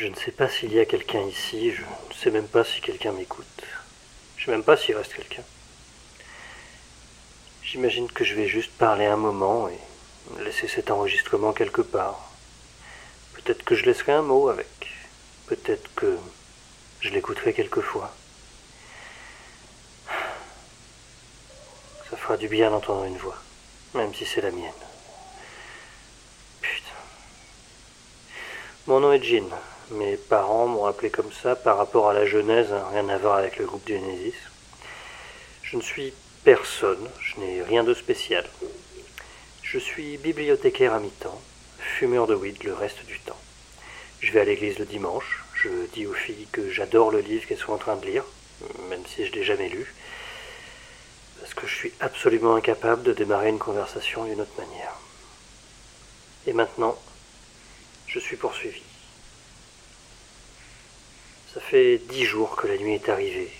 Je ne sais pas s'il y a quelqu'un ici, je ne sais même pas si quelqu'un m'écoute. Je ne sais même pas s'il reste quelqu'un. J'imagine que je vais juste parler un moment et laisser cet enregistrement quelque part. Peut-être que je laisserai un mot avec. Peut-être que je l'écouterai quelquefois. Ça fera du bien d'entendre une voix, même si c'est la mienne. Putain. Mon nom est Jean. Mes parents m'ont appelé comme ça par rapport à la Genèse, hein, rien à voir avec le groupe Genesis. Je ne suis personne, je n'ai rien de spécial. Je suis bibliothécaire à mi-temps, fumeur de weed le reste du temps. Je vais à l'église le dimanche, je dis aux filles que j'adore le livre qu'elles sont en train de lire, même si je ne l'ai jamais lu, parce que je suis absolument incapable de démarrer une conversation d'une autre manière. Et maintenant, je suis poursuivi. Ça fait dix jours que la nuit est arrivée.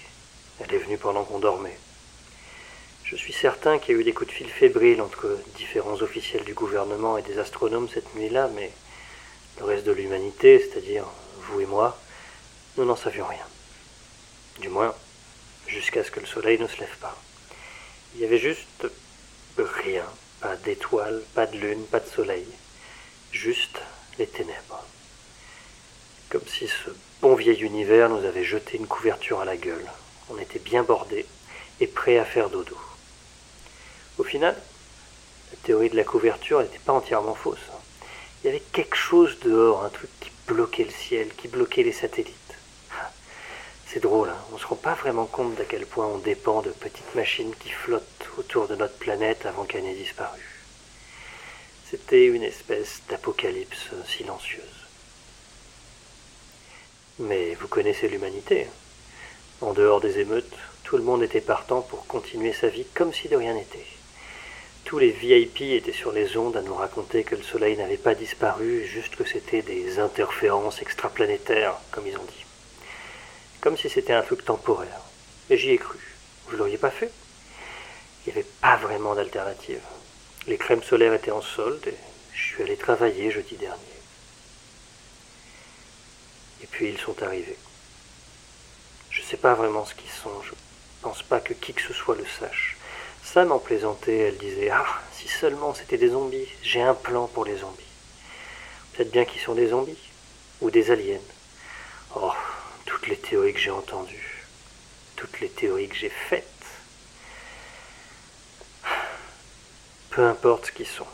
Elle est venue pendant qu'on dormait. Je suis certain qu'il y a eu des coups de fil fébriles entre différents officiels du gouvernement et des astronomes cette nuit-là, mais le reste de l'humanité, c'est-à-dire vous et moi, nous n'en savions rien. Du moins, jusqu'à ce que le soleil ne se lève pas. Il y avait juste rien, pas d'étoiles, pas de lune, pas de soleil, juste les ténèbres. Comme si ce bon vieil univers nous avait jeté une couverture à la gueule. On était bien bordés et prêts à faire dodo. Au final, la théorie de la couverture n'était pas entièrement fausse. Il y avait quelque chose dehors, un truc qui bloquait le ciel, qui bloquait les satellites. C'est drôle, hein on ne se rend pas vraiment compte d'à quel point on dépend de petites machines qui flottent autour de notre planète avant qu'elle n'ait disparu. C'était une espèce d'apocalypse silencieuse. Mais vous connaissez l'humanité. En dehors des émeutes, tout le monde était partant pour continuer sa vie comme si de rien n'était. Tous les VIP étaient sur les ondes à nous raconter que le Soleil n'avait pas disparu, juste que c'était des interférences extraplanétaires, comme ils ont dit. Comme si c'était un truc temporaire. Et j'y ai cru. Vous l'auriez pas fait? Il n'y avait pas vraiment d'alternative. Les crèmes solaires étaient en solde et je suis allé travailler jeudi dernier. Et puis ils sont arrivés. Je ne sais pas vraiment ce qu'ils sont, je pense pas que qui que ce soit le sache. Sam en plaisantait, elle disait Ah, si seulement c'était des zombies, j'ai un plan pour les zombies. Peut-être bien qu'ils sont des zombies, ou des aliens. Oh, toutes les théories que j'ai entendues, toutes les théories que j'ai faites. Peu importe ce qu'ils sont.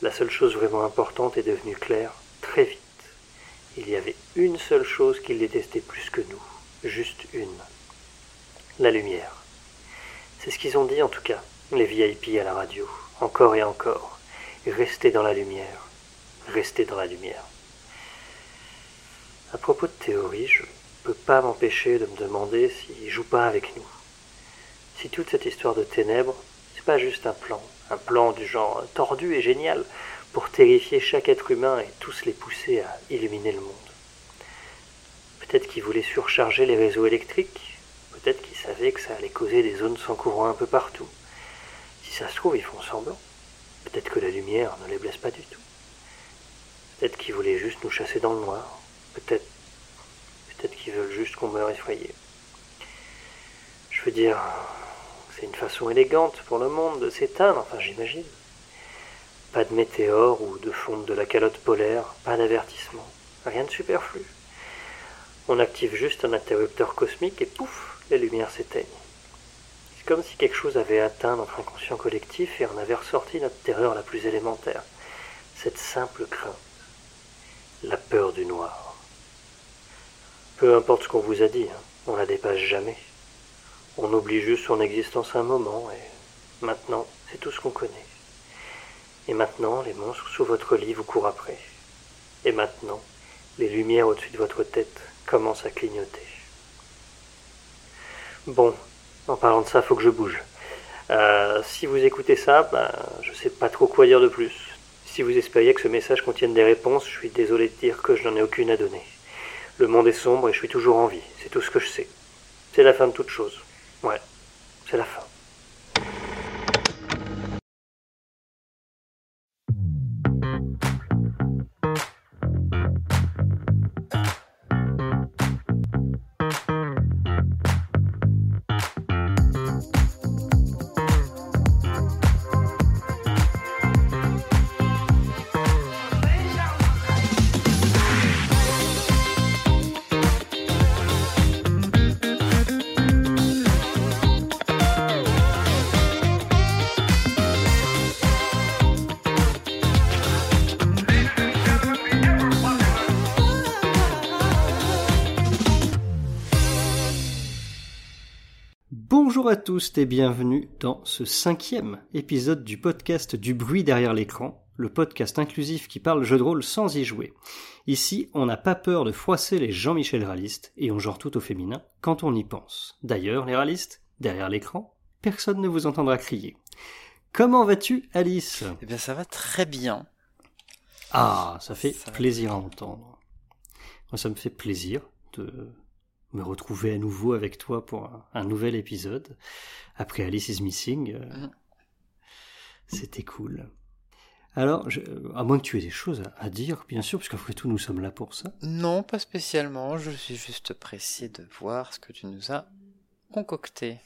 La seule chose vraiment importante est devenue claire très vite. Il y avait une seule chose qu'ils détestaient plus que nous, juste une. La lumière. C'est ce qu'ils ont dit en tout cas, les VIP à la radio, encore et encore. Restez dans la lumière, restez dans la lumière. À propos de théorie, je ne peux pas m'empêcher de me demander s'ils jouent pas avec nous. Si toute cette histoire de ténèbres, c'est pas juste un plan, un plan du genre tordu et génial pour terrifier chaque être humain et tous les pousser à illuminer le monde. Peut-être qu'ils voulaient surcharger les réseaux électriques, peut-être qu'ils savaient que ça allait causer des zones sans courant un peu partout. Si ça se trouve, ils font semblant. Peut-être que la lumière ne les blesse pas du tout. Peut-être qu'ils voulaient juste nous chasser dans le noir. Peut-être peut-être qu'ils veulent juste qu'on meure effrayé. Je veux dire, c'est une façon élégante pour le monde de s'éteindre, enfin j'imagine. Pas de météore ou de fonte de la calotte polaire, pas d'avertissement, rien de superflu. On active juste un interrupteur cosmique et pouf, les lumières s'éteignent. C'est comme si quelque chose avait atteint notre inconscient collectif et en avait ressorti notre terreur la plus élémentaire, cette simple crainte, la peur du noir. Peu importe ce qu'on vous a dit, hein, on la dépasse jamais. On oublie juste son existence un moment et maintenant, c'est tout ce qu'on connaît. Et maintenant, les monstres sous votre lit vous courent après. Et maintenant, les lumières au-dessus de votre tête commencent à clignoter. Bon, en parlant de ça, faut que je bouge. Euh, si vous écoutez ça, ben, je sais pas trop quoi dire de plus. Si vous espériez que ce message contienne des réponses, je suis désolé de dire que je n'en ai aucune à donner. Le monde est sombre et je suis toujours en vie, c'est tout ce que je sais. C'est la fin de toute chose. Ouais, c'est la fin. À tous et bienvenue dans ce cinquième épisode du podcast du bruit derrière l'écran, le podcast inclusif qui parle jeu de rôle sans y jouer. Ici, on n'a pas peur de froisser les Jean-Michel réalistes et on genre tout au féminin quand on y pense. D'ailleurs, les réalistes, derrière l'écran, personne ne vous entendra crier. Comment vas-tu, Alice? Eh bien, ça va très bien. Ah, ça fait plaisir à entendre. Moi, ça me fait plaisir de me retrouver à nouveau avec toi pour un, nouvel épisode. Après Alice is Missing, euh, mm. c'était cool. Alors, à moins que tu aies des choses à, dire, bien sûr, puisqu'après tout, nous sommes là pour ça. Non, pas spécialement. Je suis juste pressé de voir ce que tu nous as concocté.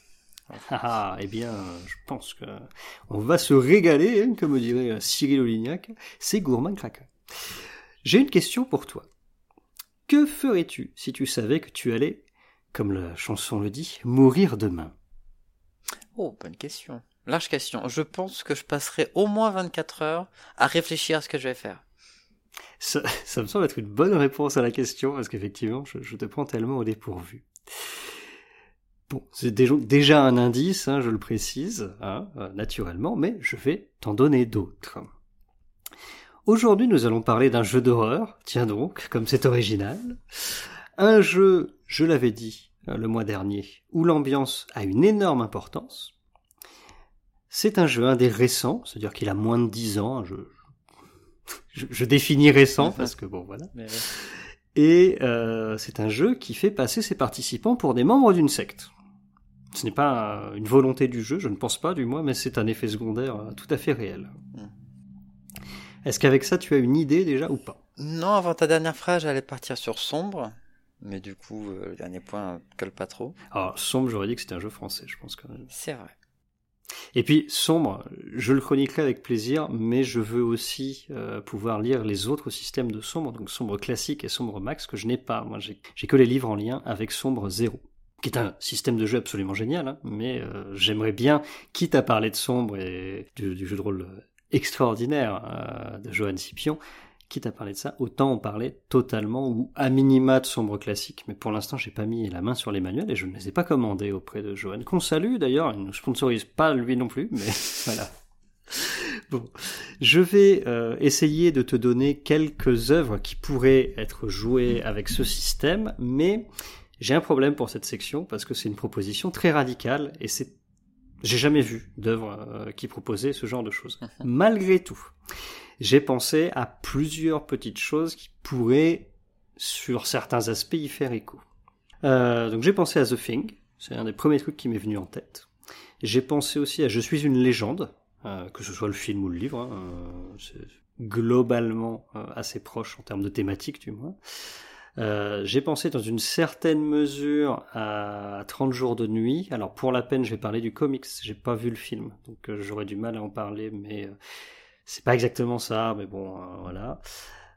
Ah, eh bien, je pense que on va se régaler, hein, comme dirait Cyril Olignac. C'est gourmand craquant. J'ai une question pour toi. Que ferais-tu si tu savais que tu allais, comme la chanson le dit, mourir demain? Oh, bonne question. Large question. Je pense que je passerai au moins 24 heures à réfléchir à ce que je vais faire. Ça, me semble être une bonne réponse à la question, parce qu'effectivement, je, te prends tellement au dépourvu. Bon, c'est déjà un indice, hein, je le précise, hein, euh, naturellement, mais je vais t'en donner d'autres. Aujourd'hui, nous allons parler d'un jeu d'horreur, tiens donc, comme c'est original. Un jeu, je l'avais dit euh, le mois dernier, où l'ambiance a une énorme importance. C'est un jeu, un des récents, c'est-à-dire qu'il a moins de 10 ans, je, je, définis récent parce que bon voilà. Et euh, c'est un jeu qui fait passer ses participants pour des membres d'une secte. Ce n'est pas une volonté du jeu, je ne pense pas du moins, mais c'est un effet secondaire euh, tout à fait réel. Hmm. Est-ce qu'avec ça, tu as une idée déjà ou pas? Non, avant ta dernière phrase, j'allais partir sur Sombre. Mais du coup, euh, le dernier point colle pas trop. Alors, Sombre, j'aurais dit que c'était un jeu français, je pense quand même. C'est vrai. Et puis, Sombre, je le chroniquerai avec plaisir, mais je veux aussi euh, pouvoir lire les autres systèmes de Sombre, donc Sombre classique et Sombre Max, que je n'ai pas. Moi, j'ai que les livres en lien avec Sombre 0 qui est un système de jeu absolument génial, hein, mais euh, j'aimerais bien, quitte à parler de Sombre et du jeu de rôle extraordinaire euh, de Johan Scipion, quitte à parler de ça, autant en parler totalement ou à minima de sombre classique. Mais pour l'instant, j'ai pas mis la main sur les manuels et je ne les ai pas commandés auprès de Johan, qu'on salue d'ailleurs, il ne sponsorise pas lui non plus, mais voilà. Bon, je vais euh, essayer de te donner quelques œuvres qui pourraient être jouées avec ce système, mais j'ai un problème pour cette section parce que c'est une proposition très radicale et c'est j'ai jamais vu d'œuvre euh, qui proposait ce genre de choses. Malgré tout, j'ai pensé à plusieurs petites choses qui pourraient, sur certains aspects, y faire écho. Euh, donc j'ai pensé à The Thing, c'est un des premiers trucs qui m'est venu en tête. J'ai pensé aussi à Je suis une légende, euh, que ce soit le film ou le livre, hein, c'est globalement assez proche en termes de thématique du moins. Euh, j'ai pensé dans une certaine mesure à 30 jours de nuit. Alors pour la peine, je vais parler du comics. J'ai pas vu le film, donc euh, j'aurais du mal à en parler, mais euh, c'est pas exactement ça. Mais bon, voilà.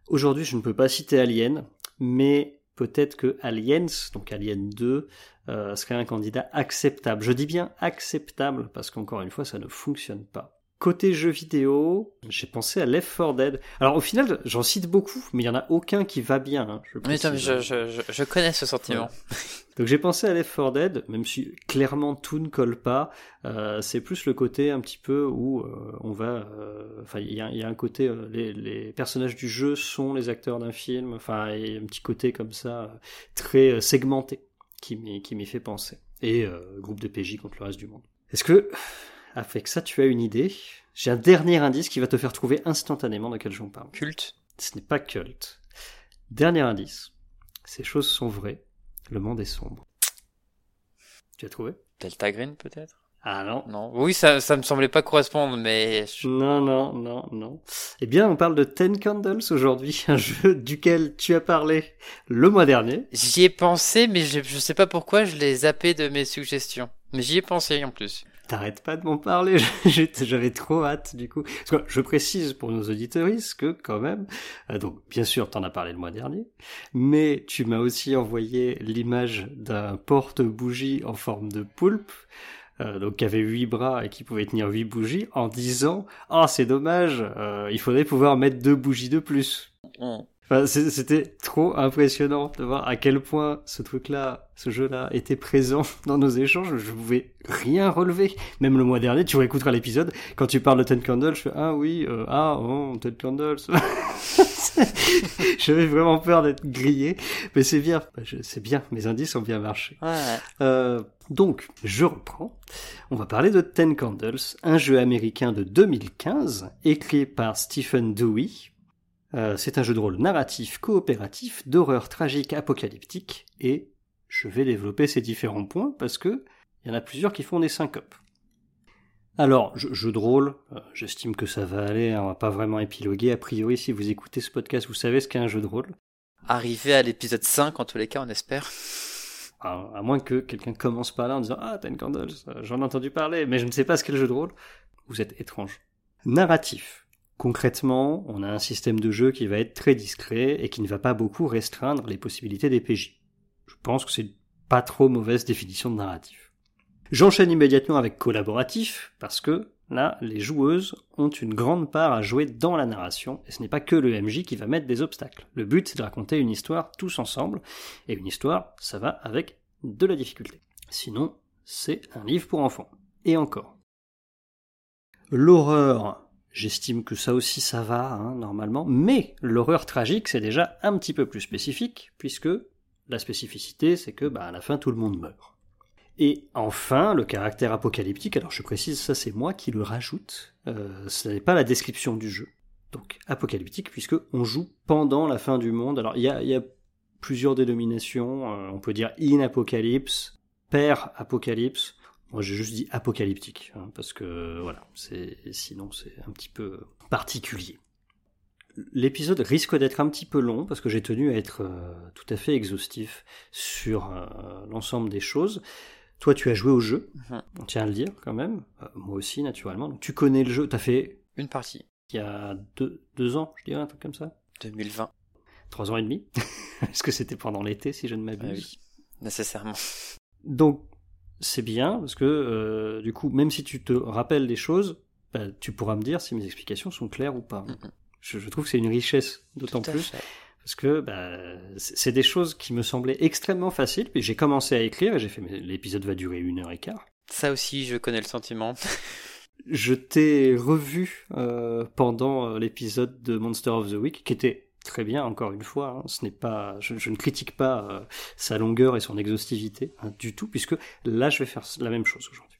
Aujourd'hui, je ne peux pas citer Alien, mais peut-être que Aliens, donc Alien 2, serait un candidat acceptable. Je dis bien acceptable parce qu'encore une fois, ça ne fonctionne pas. Côté jeux vidéo, j'ai pensé à Left 4 Dead. Alors au final, j'en cite beaucoup, mais il y en a aucun qui va bien. Hein, je, je, connais ce sentiment. Donc j'ai pensé à Left 4 Dead, même si clairement tout ne colle pas. Euh, c'est plus le côté un petit peu où euh, on va. Euh, enfin, il y a, un côté. Les, les, personnages du jeu sont les acteurs d'un film. Enfin, il y a un petit côté comme ça très segmenté qui m'y fait penser. Et groupe de PJ contre le reste du monde. Est-ce que avec ça, tu as une idée. J'ai un dernier indice qui va te faire trouver instantanément de quel jeu on parle. Culte Ce n'est pas culte. Dernier indice. Ces choses sont vraies. Le monde est sombre. Tu as trouvé? Delta Green peut-être? Ah non. Non. Oui, ça, ça me semblait pas correspondre, mais. Non, non, non, non. Eh bien, on parle de Ten Candles aujourd'hui, un jeu duquel tu as parlé le mois dernier. J'y ai pensé, mais je, je sais pas pourquoi je l'ai zappé de mes suggestions. Mais j'y ai pensé en plus. T'arrêtes pas de m'en parler, j'avais trop hâte du coup. Parce que je précise pour nos auditeuristes que quand même, euh, donc bien sûr t'en as parlé le mois dernier, mais tu m'as aussi envoyé l'image d'un porte-bougie en forme de poulpe, euh, donc qui avait huit bras et qui pouvait tenir huit bougies, en disant « Ah oh, c'est dommage, euh, il faudrait pouvoir mettre deux bougies de plus. Mm. Enfin, c'était trop impressionnant de voir à quel point ce truc-là, ce jeu-là, était présent dans nos échanges. Je pouvais rien relever. Même le mois dernier, tu réécouteras l'épisode, quand tu parles de Ten Candles, je fais ah oui, euh, ah oh, Ten Candles. J'avais vraiment peur d'être grillé, mais c'est bien, bah, c'est bien. Mes indices ont bien marché. Ouais. Euh, donc, je reprends. On va parler de Ten Candles, un jeu américain de 2015, écrit par Stephen Dewey. Euh, c'est un jeu de rôle narratif, coopératif, d'horreur tragique, apocalyptique, et je vais développer ces différents points parce que il y en a plusieurs qui font des syncopes. Alors, jeu, de rôle, euh, j'estime que ça va aller, hein, on va pas vraiment épiloguer. A priori, si vous écoutez ce podcast, vous savez ce qu'est un jeu de rôle. Arrivé à l'épisode 5, en tous les cas, on espère. À, moins que quelqu'un commence par là en disant Ah, Ten Candles, euh, j'en ai entendu parler, mais je ne sais pas ce qu'est le jeu de rôle. Vous êtes étrange. Narratif. Concrètement, on a un système de jeu qui va être très discret et qui ne va pas beaucoup restreindre les possibilités des PJ. Je pense que c'est pas trop mauvaise définition de narratif. J'enchaîne immédiatement avec collaboratif, parce que là, les joueuses ont une grande part à jouer dans la narration, et ce n'est pas que le MJ qui va mettre des obstacles. Le but, c'est de raconter une histoire tous ensemble, et une histoire, ça va avec de la difficulté. Sinon, c'est un livre pour enfants. Et encore. L'horreur, j'estime que ça aussi ça va, hein, normalement, mais l'horreur tragique, c'est déjà un petit peu plus spécifique, puisque la spécificité, c'est que, bah, à la fin, tout le monde meurt. Et enfin, le caractère apocalyptique, alors je précise, ça c'est moi qui le rajoute, euh, ce n'est pas la description du jeu. Donc apocalyptique, puisque on joue pendant la fin du monde. Alors il y a, plusieurs dénominations, euh, on peut dire in-apocalypse, per-apocalypse. Moi j'ai juste dit apocalyptique, hein, parce que voilà, c'est sinon c'est un petit peu particulier. L'épisode risque d'être un petit peu long parce que j'ai tenu à être euh, tout à fait exhaustif sur l'ensemble des choses. Toi, tu as joué au jeu, mhm. on tient à le dire quand même. Euh, moi aussi, naturellement. Donc, tu connais le jeu. Tu as fait. Une partie. Il y a deux, deux ans, je dirais, un truc comme ça 2020. Trois ans et demi Est-ce que c'était pendant l'été, si je ne m'abuse ah Oui, nécessairement. Donc, c'est bien, parce que euh, du coup, même si tu te rappelles des choses, bah, tu pourras me dire si mes explications sont claires ou pas. Je, je, trouve que c'est une richesse, d'autant plus parce que bah, c'est des choses qui me semblaient extrêmement faciles. Puis j'ai commencé à écrire et j'ai fait l'épisode va durer une heure et quart. Ça aussi, je connais le sentiment. je t'ai revu euh, pendant euh, l'épisode de Monster of the Week, qui était très bien, encore une fois. Hein. Ce n'est pas, je, ne critique pas euh, sa longueur et son exhaustivité hein, du tout, puisque là, je vais faire la même chose aujourd'hui.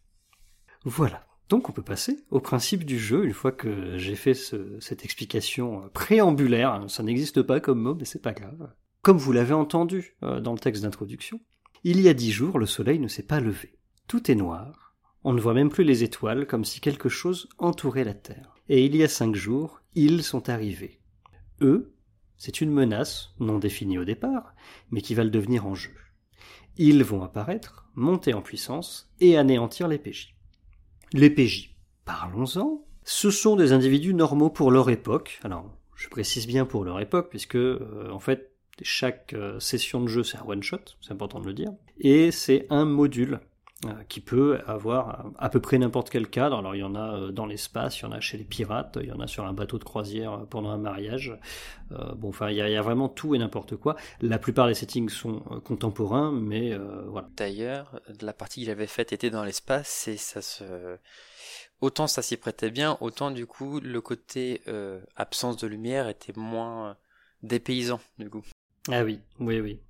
Voilà. Donc on peut passer au principe du jeu une fois que j'ai fait cette explication préambulaire. Ça n'existe pas comme mot, mais c'est pas grave. Comme vous l'avez entendu euh, dans le texte d'introduction, il y a dix jours, le soleil ne s'est pas levé. Tout est noir. On ne voit même plus les étoiles, comme si quelque chose entourait la Terre. Et il y a cinq jours, ils sont arrivés. Eux, c'est une menace, non définie au départ, mais qui va le devenir en jeu. Ils vont apparaître, monter en puissance et anéantir les PJ. Les PJ, parlons-en. Ce sont des individus normaux pour leur époque. Alors, je précise bien pour leur époque, puisque euh, en fait, chaque euh, session de jeu, c'est un one-shot, c'est important de le dire. Et c'est un module qui peut avoir à peu près n'importe quel cadre. Alors il y en a euh, dans l'espace, il y en a chez les pirates, il y en a sur un bateau de croisière euh, pendant un mariage. bon, enfin, il y, a, vraiment tout et n'importe quoi. La plupart des settings sont contemporains, mais voilà. D'ailleurs, la partie que j'avais faite était dans l'espace et ça se autant ça s'y prêtait bien, autant du coup le côté absence de lumière était moins dépaysant du coup. Ah oui, oui, oui.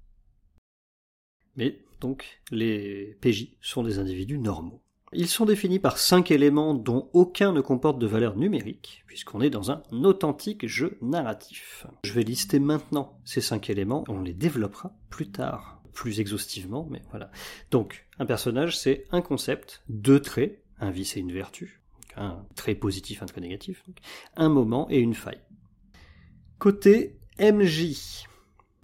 Mais donc les PJ sont des individus normaux. Ils sont définis par cinq éléments dont aucun ne comporte de valeur numérique, puisqu'on est dans un authentique jeu narratif. Je vais lister maintenant ces cinq éléments, on les développera plus tard, plus exhaustivement, mais voilà. Donc, un personnage, c'est un concept, deux traits, un vice et une vertu, un trait positif, un trait négatif, un moment et une faille. Côté MJ,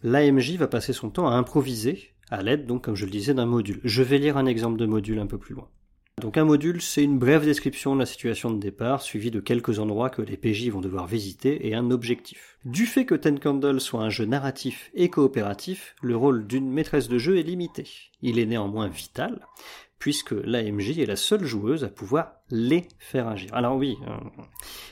l'AMJ va passer son temps à improviser à l'aide, donc, comme je le disais, d'un module. Je vais lire un exemple de module un peu plus loin. Donc un module, c'est une brève description de la situation de départ, suivie de quelques endroits que les PJ vont devoir visiter et un objectif. Du fait que Ten Candle soit un jeu narratif et coopératif, le rôle d'une maîtresse de jeu est limité. Il est néanmoins vital, puisque l'AMJ est la seule joueuse à pouvoir les faire agir. Alors oui, euh,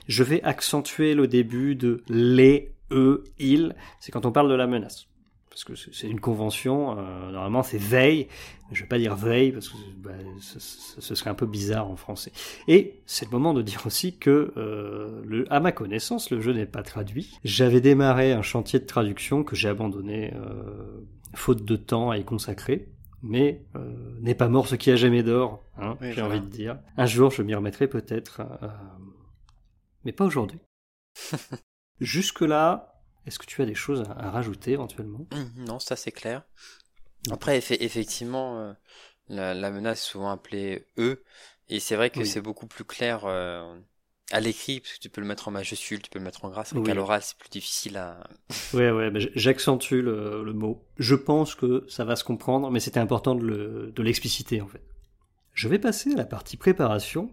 je vais accentuer le début de les eux, ils, c'est quand on parle de la menace. Parce que c'est une convention, euh, normalement c'est veille, je vais pas dire veille parce que bah, ce, ce, serait un peu bizarre en français. Et c'est le moment de dire aussi que, euh, le, à ma connaissance, le jeu n'est pas traduit. J'avais démarré un chantier de traduction que j'ai abandonné euh, faute de temps à y consacrer mais euh, n'est pas mort ce qui a jamais d'or, hein, j'ai envie de dire. Un jour, je m'y remettrai peut-être, euh, mais pas aujourd'hui. Jusque-là, est-ce que tu as des choses à, rajouter éventuellement? Mmh, Non, ça c'est clair. Après, effectivement, euh, la, la, menace souvent appelée E, et c'est vrai que c'est beaucoup plus clair à l'écrit, parce que tu peux le mettre en majuscule, tu peux le mettre en gras, mais à l'oral, c'est plus difficile à... ouais, ouais, j'accentue le, le, mot. Je pense que ça va se comprendre, mais c'était important de l'expliciter, en fait. Je vais passer à la partie préparation,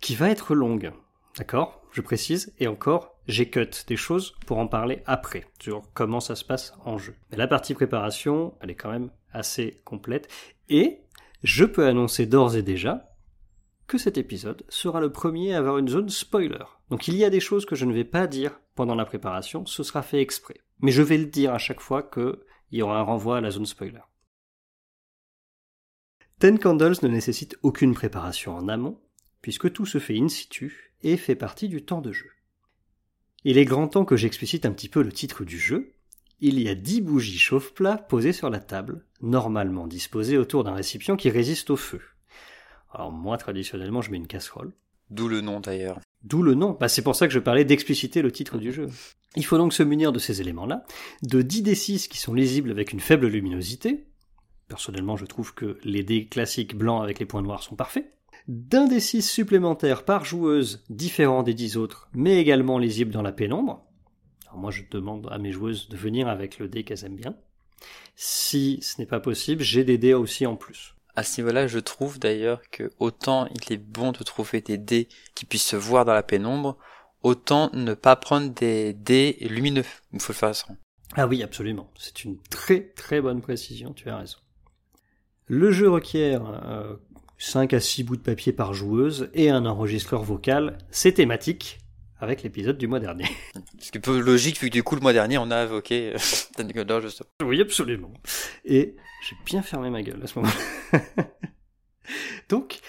qui va être longue. D'accord? Je précise, et encore, j'ai cut des choses pour en parler après, sur comment ça se passe en jeu. Mais la partie préparation, elle est quand même assez complète, et je peux annoncer d'ores et déjà que cet épisode sera le premier à avoir une zone spoiler. Donc il y a des choses que je ne vais pas dire pendant la préparation, ce sera fait exprès. Mais je vais le dire à chaque fois qu'il y aura un renvoi à la zone spoiler. Ten Candles ne nécessite aucune préparation en amont, puisque tout se fait in situ et fait partie du temps de jeu. Il est grand temps que j'explicite un petit peu le titre du jeu. Il y a dix bougies chauffe-plat posées sur la table, normalement disposées autour d'un récipient qui résiste au feu. Alors moi, traditionnellement, je mets une casserole. D'où le nom d'ailleurs. D'où le nom. Bah, c'est pour ça que je parlais d'expliciter le titre du jeu. Il faut donc se munir de ces éléments-là, de 10 D6 qui sont lisibles avec une faible luminosité. Personnellement, je trouve que les dés classiques blancs avec les points noirs sont parfaits. D'un D6 supplémentaire par joueuse, différent des 10 autres, mais également lisible dans la pénombre. Alors moi, je demande à mes joueuses de venir avec le dé qu'elles aiment bien. Si ce n'est pas possible, j'ai des dés aussi en plus à ce niveau-là, je trouve d'ailleurs que autant il est bon de trouver des dés qui puissent se voir dans la pénombre, autant ne pas prendre des dés lumineux. Il faut le faire sans. Ah oui, absolument. C'est une très très bonne précision, tu as raison. Le jeu requiert euh, 5 à 6 bouts de papier par joueuse et un enregistreur vocal. C'est thématique avec l'épisode du mois dernier. Ce qui est peu logique vu que du coup le mois dernier on a évoqué euh, Oui, absolument. Et j'ai bien fermé ma gueule à ce moment-là. Donc,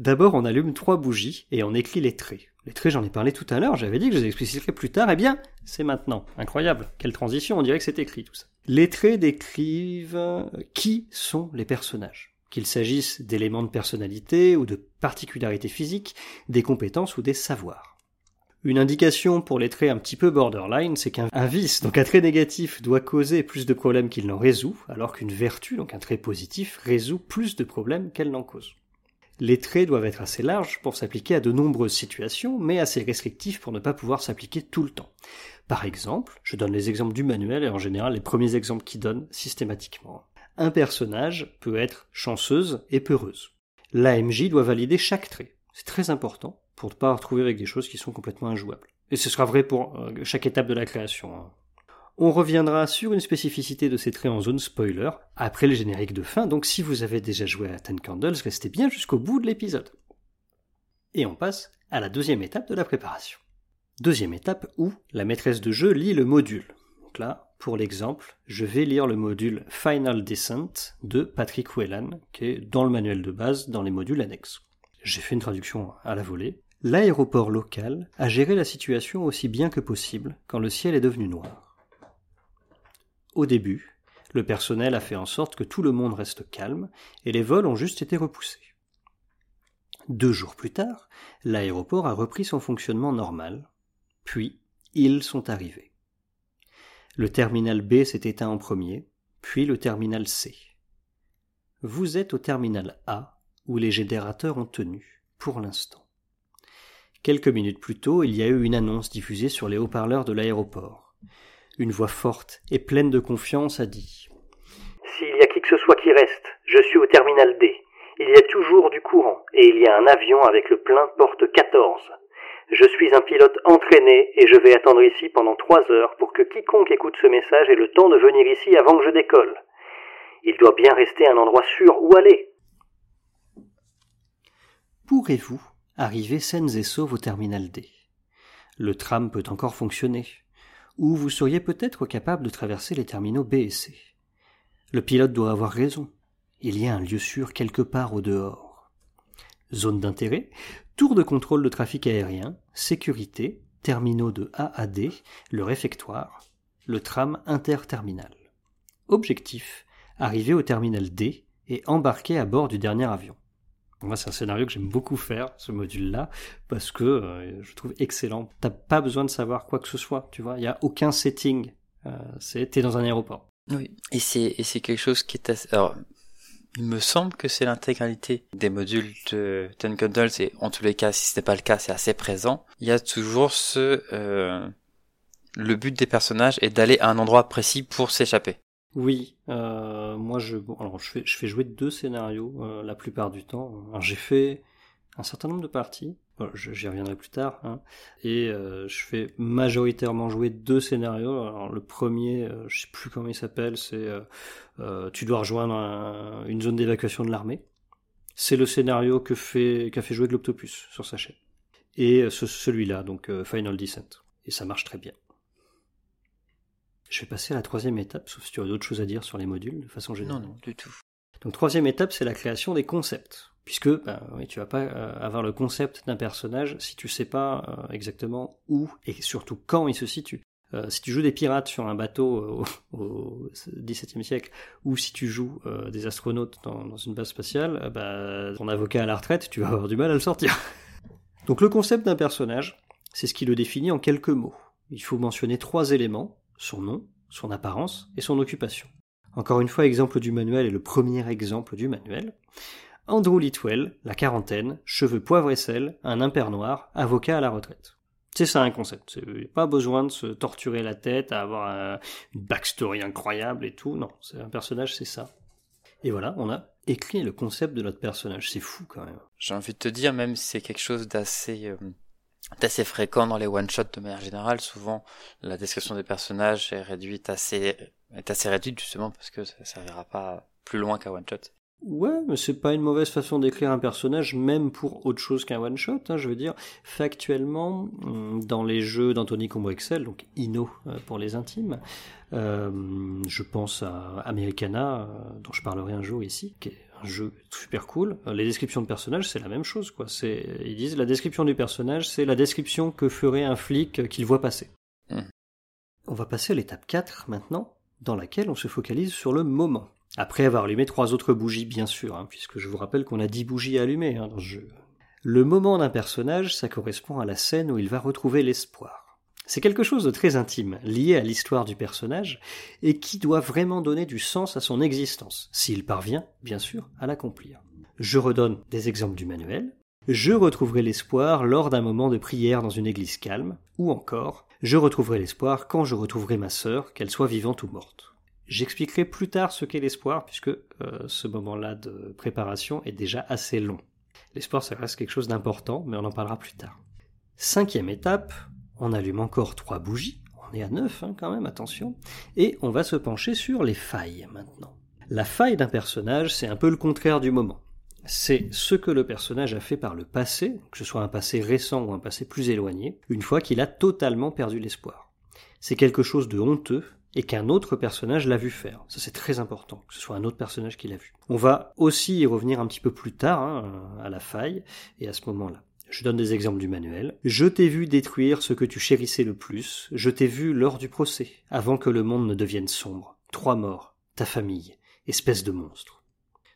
d'abord on allume trois bougies et on écrit les traits. Les traits, j'en ai parlé tout à l'heure, j'avais dit que je les expliciterais plus tard. Eh bien, c'est maintenant. Incroyable. Quelle transition, on dirait que c'est écrit tout ça. Les traits décrivent euh, qui sont les personnages. Qu'il s'agisse d'éléments de personnalité ou de particularités physiques, des compétences ou des savoirs. Une indication pour les traits un petit peu borderline, c'est qu'un vice, donc un trait négatif, doit causer plus de problèmes qu'il n'en résout, alors qu'une vertu, donc un trait positif, résout plus de problèmes qu'elle n'en cause. Les traits doivent être assez larges pour s'appliquer à de nombreuses situations, mais assez restrictifs pour ne pas pouvoir s'appliquer tout le temps. Par exemple, je donne les exemples du manuel et en général les premiers exemples qui donnent systématiquement. Un personnage peut être chanceuse et peureuse. L'AMJ doit valider chaque trait. C'est très important pour ne pas retrouver avec des choses qui sont complètement injouables. Et ce sera vrai pour euh, chaque étape de la création. Hein. On reviendra sur une spécificité de ces traits en zone spoiler après le générique de fin, donc si vous avez déjà joué à Ten Candles, restez bien jusqu'au bout de l'épisode. Et on passe à la deuxième étape de la préparation. Deuxième étape où la maîtresse de jeu lit le module. Donc là, pour l'exemple, je vais lire le module Final Descent de Patrick Whelan, qui est dans le manuel de base dans les modules annexes. J'ai fait une traduction à la volée. L'aéroport local a géré la situation aussi bien que possible quand le ciel est devenu noir. Au début, le personnel a fait en sorte que tout le monde reste calme et les vols ont juste été repoussés. Deux jours plus tard, l'aéroport a repris son fonctionnement normal, puis ils sont arrivés. Le terminal B s'est éteint en premier, puis le terminal C. Vous êtes au terminal A où les générateurs ont tenu, pour l'instant. Quelques minutes plus tôt, il y a eu une annonce diffusée sur les haut-parleurs de l'aéroport. Une voix forte et pleine de confiance a dit S'il y a qui que ce soit qui reste, je suis au terminal D. Il y a toujours du courant et il y a un avion avec le plein porte 14. Je suis un pilote entraîné et je vais attendre ici pendant trois heures pour que quiconque écoute ce message ait le temps de venir ici avant que je décolle. Il doit bien rester un endroit sûr où aller. Pourrez-vous arriver saines et sauves au terminal D? Le tram peut encore fonctionner. ou vous seriez peut-être capable de traverser les terminaux B et C. Le pilote doit avoir raison. Il y a un lieu sûr quelque part au dehors. Zone d'intérêt, tour de contrôle de trafic aérien, sécurité, terminaux de A à D, le réfectoire, le tram interterminal. Objectif, arriver au terminal D et embarquer à bord du dernier avion. C'est un scénario que j'aime beaucoup faire, ce module-là, parce que euh, je trouve excellent. T'as pas besoin de savoir quoi que ce soit, tu vois. Il y a aucun setting. Euh, c'est t'es dans un aéroport. Oui. Et c'est quelque chose qui est assez... il me semble que c'est l'intégralité des modules de Ten Candles et en tous les cas, si ce n'est pas le cas, c'est assez présent. Il y a toujours ce euh, le but des personnages est d'aller à un endroit précis pour s'échapper. Oui, euh, moi je, alors je fais, jouer deux scénarios euh, la plupart du temps. J'ai fait un certain nombre de parties, j'y reviendrai plus tard, hein, et euh, je fais majoritairement jouer deux scénarios. Alors le premier, euh, je sais plus comment il s'appelle, c'est euh, euh, tu dois rejoindre un- une zone d'évacuation de l'armée. C'est le scénario que fait qu'a fait jouer Globtopus sur sa chaîne. Et ce- celui-là, donc Final Descent. Et ça marche très bien. Je vais passer à la troisième étape, sauf si tu as d'autres choses à dire sur les modules, de façon Non, générale. non, du tout. Donc troisième étape, c'est la création des concepts. Puisque ben, tu vas pas euh, avoir le concept d'un personnage si tu sais pas euh, exactement où et surtout quand il se situe. Euh, si tu joues des pirates sur un bateau au, XVIIe siècle, ou si tu joues des astronautes dans, une base spatiale, bah, ton avocat à la retraite, tu vas avoir du mal à le sortir. Donc le concept d'un personnage, c'est ce qui le définit en quelques mots. Il faut mentionner trois éléments, son nom, son apparence et son occupation. Encore une fois, exemple du manuel et le premier exemple du manuel. Andrew Litwell, la quarantaine, cheveux poivre et sel, un impair noir, avocat à la retraite. C'est ça un concept. Pas besoin de se torturer la tête, à avoir un- une backstory incroyable et tout. Non, c'est un personnage, c'est ça. Et voilà, on a écrit le concept de notre personnage. C'est fou quand même. J'ai envie de te dire, même si c'est quelque chose d'assez euh, d'assez fréquent dans les one-shots de manière générale, souvent la description des personnages est réduite assez est assez réduite justement parce que ça servira pas plus loin qu'un one-shot. Ouais, mais c'est pas une mauvaise façon d'écrire un personnage, même pour autre chose qu'un one shot. Hein, je veux dire, factuellement, hum, dans les jeux d'Anthony Combo Excel, donc Ino euh, pour les intimes, euh, je pense à Americana, euh, dont je parlerai un jour ici, qui est un jeu super cool. Euh, Les descriptions de personnages, c'est la même chose, quoi. C'est, ils disent la description du personnage, c'est la description que ferait un flic qu'il voit passer. Mhm. On va passer à l'étape 4 maintenant, dans laquelle on se focalise sur le moment. Après avoir allumé trois autres bougies, bien sûr, hein, puisque je vous rappelle qu'on a dix bougies à allumer hein, dans ce jeu. Le moment d'un personnage, ça correspond à la scène où il va retrouver l'espoir. C'est quelque chose de très intime, lié à l'histoire du personnage, et qui doit vraiment donner du sens à son existence, s'il parvient, bien sûr, à l'accomplir. Je redonne des exemples du manuel. Je retrouverai l'espoir lors d'un moment de prière dans une église calme, ou encore, je retrouverai l'espoir quand je retrouverai ma sœur, qu'elle soit vivante ou morte. J'expliquerai plus tard ce qu'est l'espoir, puisque euh, ce moment-là de préparation est déjà assez long. L'espoir, ça reste quelque chose d'important, mais on en parlera plus tard. Cinquième étape, on allume encore trois bougies, on est à neuf hein, quand même, attention, et on va se pencher sur les failles maintenant. La faille d'un personnage, c'est un peu le contraire du moment. C'est ce que le personnage a fait par le passé, que ce soit un passé récent ou un passé plus éloigné, une fois qu'il a totalement perdu l'espoir. C'est quelque chose de honteux et qu'un autre personnage l'a vu faire. Ça c'est très important, que ce soit un autre personnage qui l'a vu. On va aussi y revenir un petit peu plus tard, hein, à la faille, et à ce moment-là. Je donne des exemples du manuel. Je t'ai vu détruire ce que tu chérissais le plus. Je t'ai vu lors du procès, avant que le monde ne devienne sombre. Trois morts, ta famille, espèce de monstre.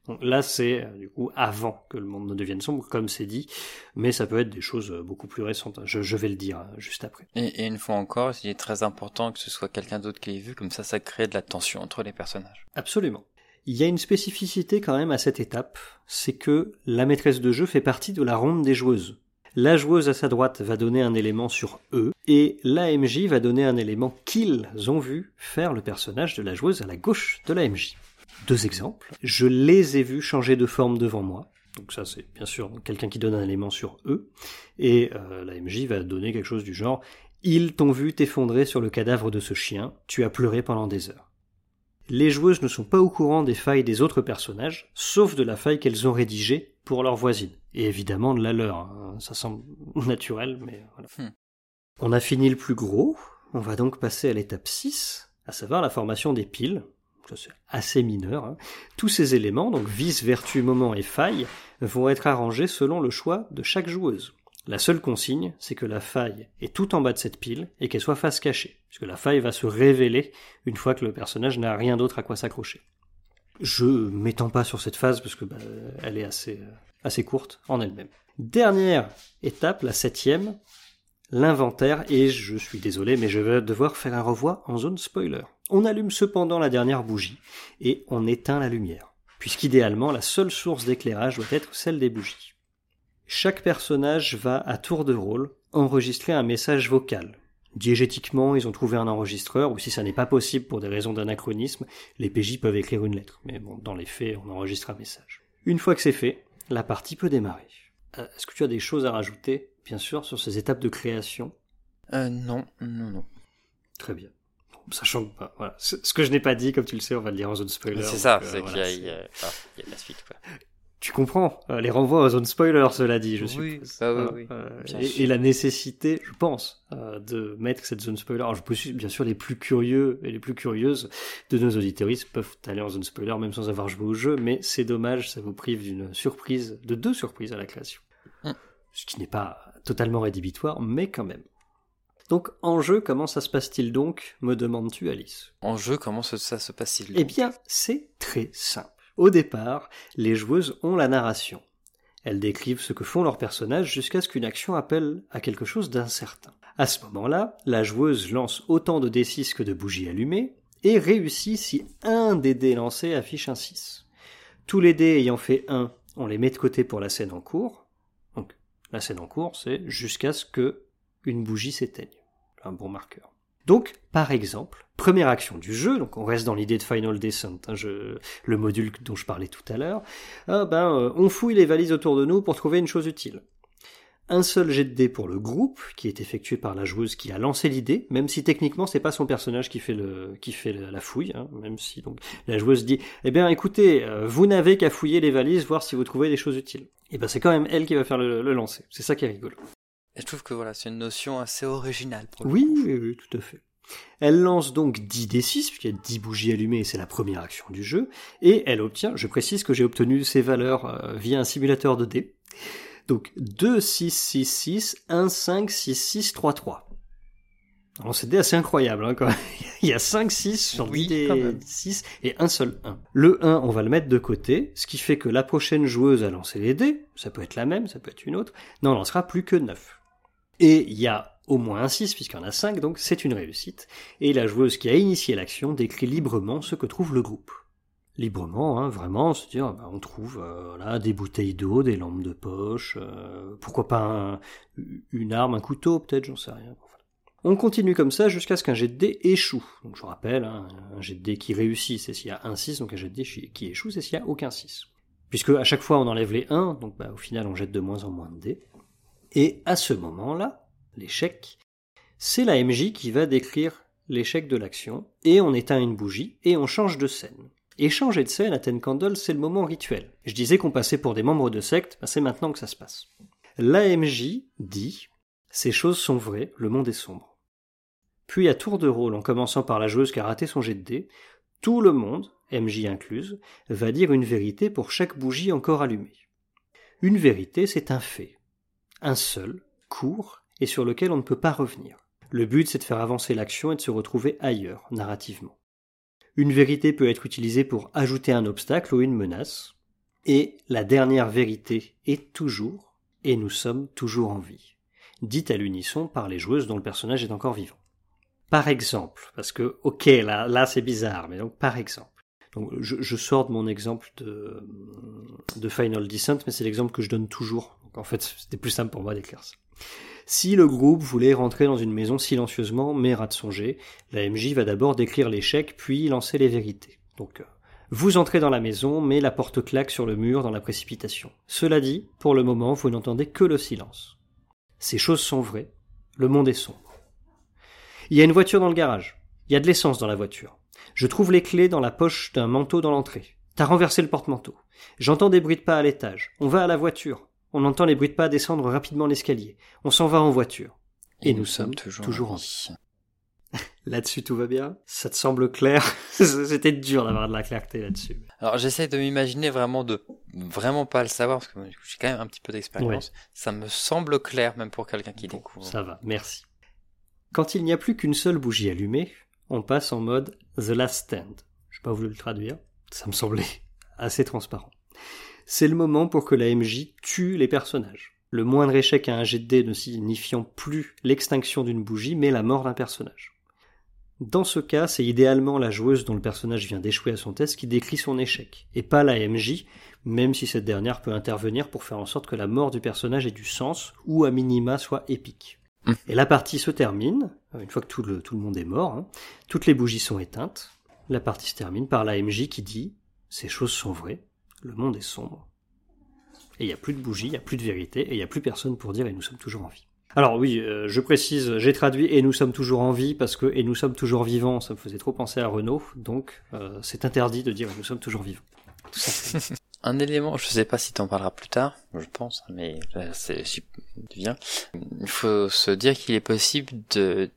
Donc là, c'est euh, du coup avant que le monde ne devienne sombre, comme c'est dit, mais ça peut être des choses euh, beaucoup plus récentes. Je, je vais le dire euh, juste après. Et, et une fois encore, il est très important que ce soit quelqu'un d'autre qui l'ait vu, comme ça ça crée de la tension entre les personnages. Absolument. Il y a une spécificité quand même à cette étape, c'est que la maîtresse de jeu fait partie de la ronde des joueuses. La joueuse à sa droite va donner un élément sur eux, et l'AMJ va donner un élément qu'ils ont vu faire le personnage de la joueuse à la gauche de l'AMJ. Deux exemples. Je les ai vus changer de forme devant moi. Donc ça, c'est bien sûr quelqu'un qui donne un élément sur eux. Et euh, l'AMJ va donner quelque chose du genre Ils t'ont vu t'effondrer sur le cadavre de ce chien, tu as pleuré pendant des heures. Les joueuses ne sont pas au courant des failles des autres personnages, sauf de la faille qu'elles ont rédigée pour leur voisine. Et évidemment de la leur. hein. Ça semble naturel, mais voilà. Hmm. On a fini le plus gros. on va donc passer à l'étape 6, à savoir la formation des piles. Ça c'est assez mineur. hein. Tous ces éléments, donc vis, vertu, moment et faille, vont être arrangés selon le choix de chaque joueuse. La seule consigne, c'est que la faille est tout en bas de cette pile et qu'elle soit face cachée, puisque la faille va se révéler une fois que le personnage n'a rien d'autre à quoi s'accrocher. Je m'étends pas sur cette phase parce que bah, elle est assez, euh, assez courte en elle-même. Dernière étape, la septième, l'inventaire, et je suis désolé, mais je vais devoir faire un revoir en zone spoiler. On allume cependant la dernière bougie, et on éteint la lumière, puisqu'idéalement la seule source d'éclairage doit être celle des bougies. Chaque personnage va, à tour de rôle, enregistrer un message vocal. Diégétiquement, ils ont trouvé un enregistreur, ou si ça n'est pas possible pour des raisons d'anachronisme, les PJ peuvent écrire une lettre. Mais bon, dans les faits, on enregistre un message. Une fois que c'est fait, la partie peut démarrer. Euh, Est-ce que tu as des choses à rajouter, bien sûr, sur ces étapes de création? Euh, non, non, non. Très bien. Bon, Sachant que, bah, voilà, ce ce que je n'ai pas dit, comme tu le sais, on va le dire en zone spoiler. C'est ça, euh, c'est voilà, qu'il y, y a- ah, il y a la suite, quoi. Tu comprends euh, les renvois aux zones spoiler, cela dit, je Oui, suppose. bah oui, Voilà, oui, euh, et, la nécessité, je pense, euh, de mettre cette zone spoiler. Alors, je peux bien sûr les plus curieux et les plus curieuses de nos auditoristes peuvent aller en zone spoiler même sans avoir joué au jeu, mais c'est dommage, ça vous prive d'une surprise, de deux surprises à la création. Mm. Ce qui n'est pas totalement rédhibitoire, mais quand même. Donc, en jeu, comment ça se passe-t-il donc, me demandes-tu, Alice? En jeu, comment ça, ça se passe-t-il eh bien, c'est très simple. Au départ, les joueuses ont la narration. Elles décrivent ce que font leurs personnages jusqu'à ce qu'une action appelle à quelque chose d'incertain. À ce moment-là, la joueuse lance autant de D6 que de bougies allumées et réussit si un des dés lancés affiche un 6. Tous les dés ayant fait 1, on les met de côté pour la scène en cours. Donc, la scène en cours, c'est jusqu'à ce que une bougie s'éteigne. Un bon marqueur. Donc, par exemple, première action du jeu, donc on reste dans l'idée de Final Descent, hein, le module dont je parlais tout à l'heure, ah ben, euh, on fouille les valises autour de nous pour trouver une chose utile. Un seul jet de dés pour le groupe, qui est effectué par la joueuse qui a lancé l'idée, même si techniquement c'est pas son personnage qui fait la fouille, hein, même si la joueuse dit, eh bien écoutez, euh, vous n'avez qu'à fouiller les valises, voir si vous trouvez des choses utiles. Et ben c'est quand même elle qui va faire le, le lancer. C'est ça qui est rigolo. Et je trouve que voilà, c'est une notion assez originale. Pour Oui, oui, oui, tout à fait. Elle lance donc 10 D6, puisqu'il y a 10 bougies allumées et c'est la première action du jeu, et elle obtient, je précise que j'ai obtenu ces valeurs euh, via un simulateur de dés. Donc 2, 6, 6, 6, 1, 5, 6, 6, 3, 3. Alors c'est des assez incroyable, hein, quand même. Il y a 5, 6 sur Oui, 10 quand des même. 6 et un seul 1. Le 1, on va le mettre de côté, ce qui fait que la prochaine joueuse a lancé les dés, ça peut être la même, ça peut être une autre, n'en lancera plus que 9. Et il y a au moins un 6 puisqu'il y en a 5, donc c'est une réussite. Et la joueuse qui a initié l'action décrit librement ce que trouve le groupe. Librement, hein, vraiment, c'est-à-dire bah, on trouve euh, voilà, des bouteilles d'eau, des lampes de poche, euh, pourquoi pas un- une arme, un couteau peut-être, j'en sais rien. On continue comme ça jusqu'à ce qu'un jet de dés échoue. Donc je rappelle, hein, un jet de dés qui réussit, c'est s'il y a un 6, donc un jet de chi- qui échoue, c'est s'il y a aucun 6. Puisque à chaque fois on enlève les 1, donc bah, au final on jette de moins en moins de dés. Et à ce moment-là, l'échec, c'est la MJ qui va décrire l'échec de l'action, et on éteint une bougie, et on change de scène. Et changer de scène à Ten Candle, c'est le moment rituel. Je disais qu'on passait pour des membres de secte, ben c'est maintenant que ça se passe. L'AMJ dit Ces choses sont vraies, le monde est sombre. Puis à tour de rôle, en commençant par la joueuse qui a raté son jet de dés, tout le monde, MJ incluse, va dire une vérité pour chaque bougie encore allumée. Une vérité, c'est un fait. Un seul, court, et sur lequel on ne peut pas revenir. Le but, c'est de faire avancer l'action et de se retrouver ailleurs, narrativement. Une vérité peut être utilisée pour ajouter un obstacle ou une menace. Et la dernière vérité est toujours, et nous sommes toujours en vie. Dite à l'unisson par les joueuses dont le personnage est encore vivant. Par exemple, parce que, ok, là, c'est bizarre, mais donc par exemple. Je sors de mon exemple de, de Final Descent, mais c'est l'exemple que je donne toujours. En fait, c'était plus simple pour moi d'écrire ça. Si le groupe voulait rentrer dans une maison silencieusement, mais rat de songer, la MJ va d'abord décrire l'échec, puis lancer les vérités. Donc, euh, vous entrez dans la maison, mais la porte claque sur le mur dans la précipitation. Cela dit, pour le moment, vous n'entendez que le silence. Ces choses sont vraies. Le monde est sombre. Il y a une voiture dans le garage. Il y a de l'essence dans la voiture. Je trouve les clés dans la poche d'un manteau dans l'entrée. T'as renversé le porte-manteau. J'entends des bruits de pas à l'étage. On va à la voiture. On entend les bruits de pas descendre rapidement l'escalier. On s'en va en voiture. Et, nous, sommes toujours, en vie. Là-dessus, tout va bien Ça te semble clair? C'était dur d'avoir de la clarté là-dessus. Alors, j'essaie de m'imaginer vraiment de vraiment pas le savoir, parce que j'ai quand même un petit peu d'expérience. Ça me semble clair, même pour quelqu'un qui découvre. Ça va, merci. Quand il n'y a plus qu'une seule bougie allumée, on passe en mode The Last Stand. Je n'ai pas voulu le traduire, ça me semblait assez transparent. C'est le moment pour que la MJ tue les personnages. Le moindre échec à un jet de dés ne signifiant plus l'extinction d'une bougie, mais la mort d'un personnage. Dans ce cas, c'est idéalement la joueuse dont le personnage vient d'échouer à son test qui décrit son échec, et pas la MJ, même si cette dernière peut intervenir pour faire en sorte que la mort du personnage ait du sens, ou à minima soit épique. Mmh. Et la partie se termine, une fois que tout le, tout le monde est mort, hein, toutes les bougies sont éteintes, la partie se termine par la MJ qui dit « ces choses sont vraies, le monde est sombre ». Et il n'y a plus de bougies, il n'y a plus de vérité, et il n'y a plus personne pour dire « et nous sommes toujours en vie ». Alors oui, euh, je précise, j'ai traduit et nous sommes toujours en vie parce que et nous sommes toujours vivants, ça me faisait trop penser à Renault, donc euh, c'est interdit de dire et nous sommes toujours vivants. Un élément, je sais pas si tu en parleras plus tard, je pense, mais c'est bien. Il faut se dire qu'il est possible de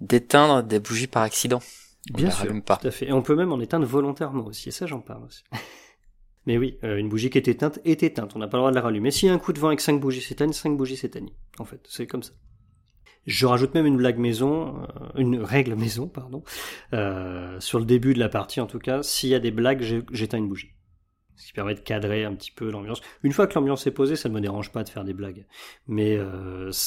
d'éteindre des bougies par accident. bien sûr, pas. tout à fait. Et on peut même en éteindre volontairement aussi, et ça j'en parle aussi. Mais oui, euh, une bougie qui est éteinte est éteinte, on n'a pas le droit de la rallumer. S'il y a un coup de vent avec 5 bougies s'éteignent, 5 bougies s'éteignent. En fait, c'est comme ça. Je rajoute même une blague maison, euh, une règle maison, pardon, euh, sur le début de la partie en tout cas. S'il y a des blagues, j'éteins une bougie. Ce qui permet de cadrer un petit peu l'ambiance. Une fois que l'ambiance est posée, ça ne me dérange pas de faire des blagues. Mais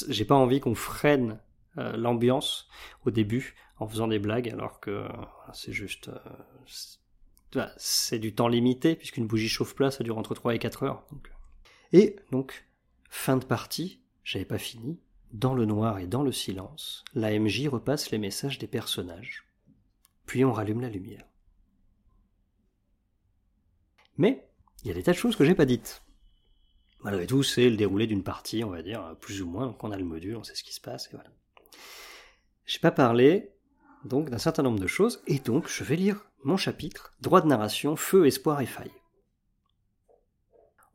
j'ai pas envie qu'on freine l'ambiance au début en faisant des blagues, alors que c'est juste c'est du temps limité, puisqu'une bougie chauffe-plat, ça dure entre 3 et 4 heures. Et donc, fin de partie, j'avais pas fini, dans le noir et dans le silence, la MJ repasse les messages des personnages. Puis on rallume la lumière. Mais, il y a des tas de choses que j'ai pas dites. Malgré tout, c'est le déroulé d'une partie, on va dire, plus ou moins, donc on a le module, on sait ce qui se passe, et voilà. J'ai pas parlé, donc, d'un certain nombre de choses, et donc je vais lire mon chapitre, droit de narration, feu, espoir et faille.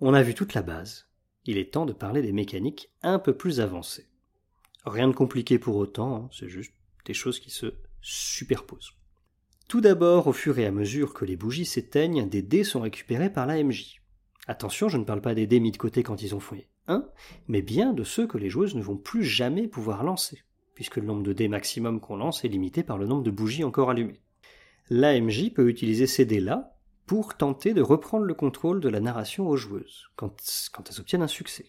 On a vu toute la base. Il est temps de parler des mécaniques un peu plus avancées. Rien de compliqué pour autant, hein, c'est juste des choses qui se superposent. Tout d'abord, au fur et à mesure que les bougies s'éteignent, des dés sont récupérés par la MJ. Attention, je ne parle pas des dés mis de côté quand ils ont fouillé un, mais bien de ceux que les joueuses ne vont plus jamais pouvoir lancer, puisque le nombre de dés maximum qu'on lance est limité par le nombre de bougies encore allumées l'AMJ peut utiliser ces dés-là pour tenter de reprendre le contrôle de la narration aux joueuses, quand, elles obtiennent un succès.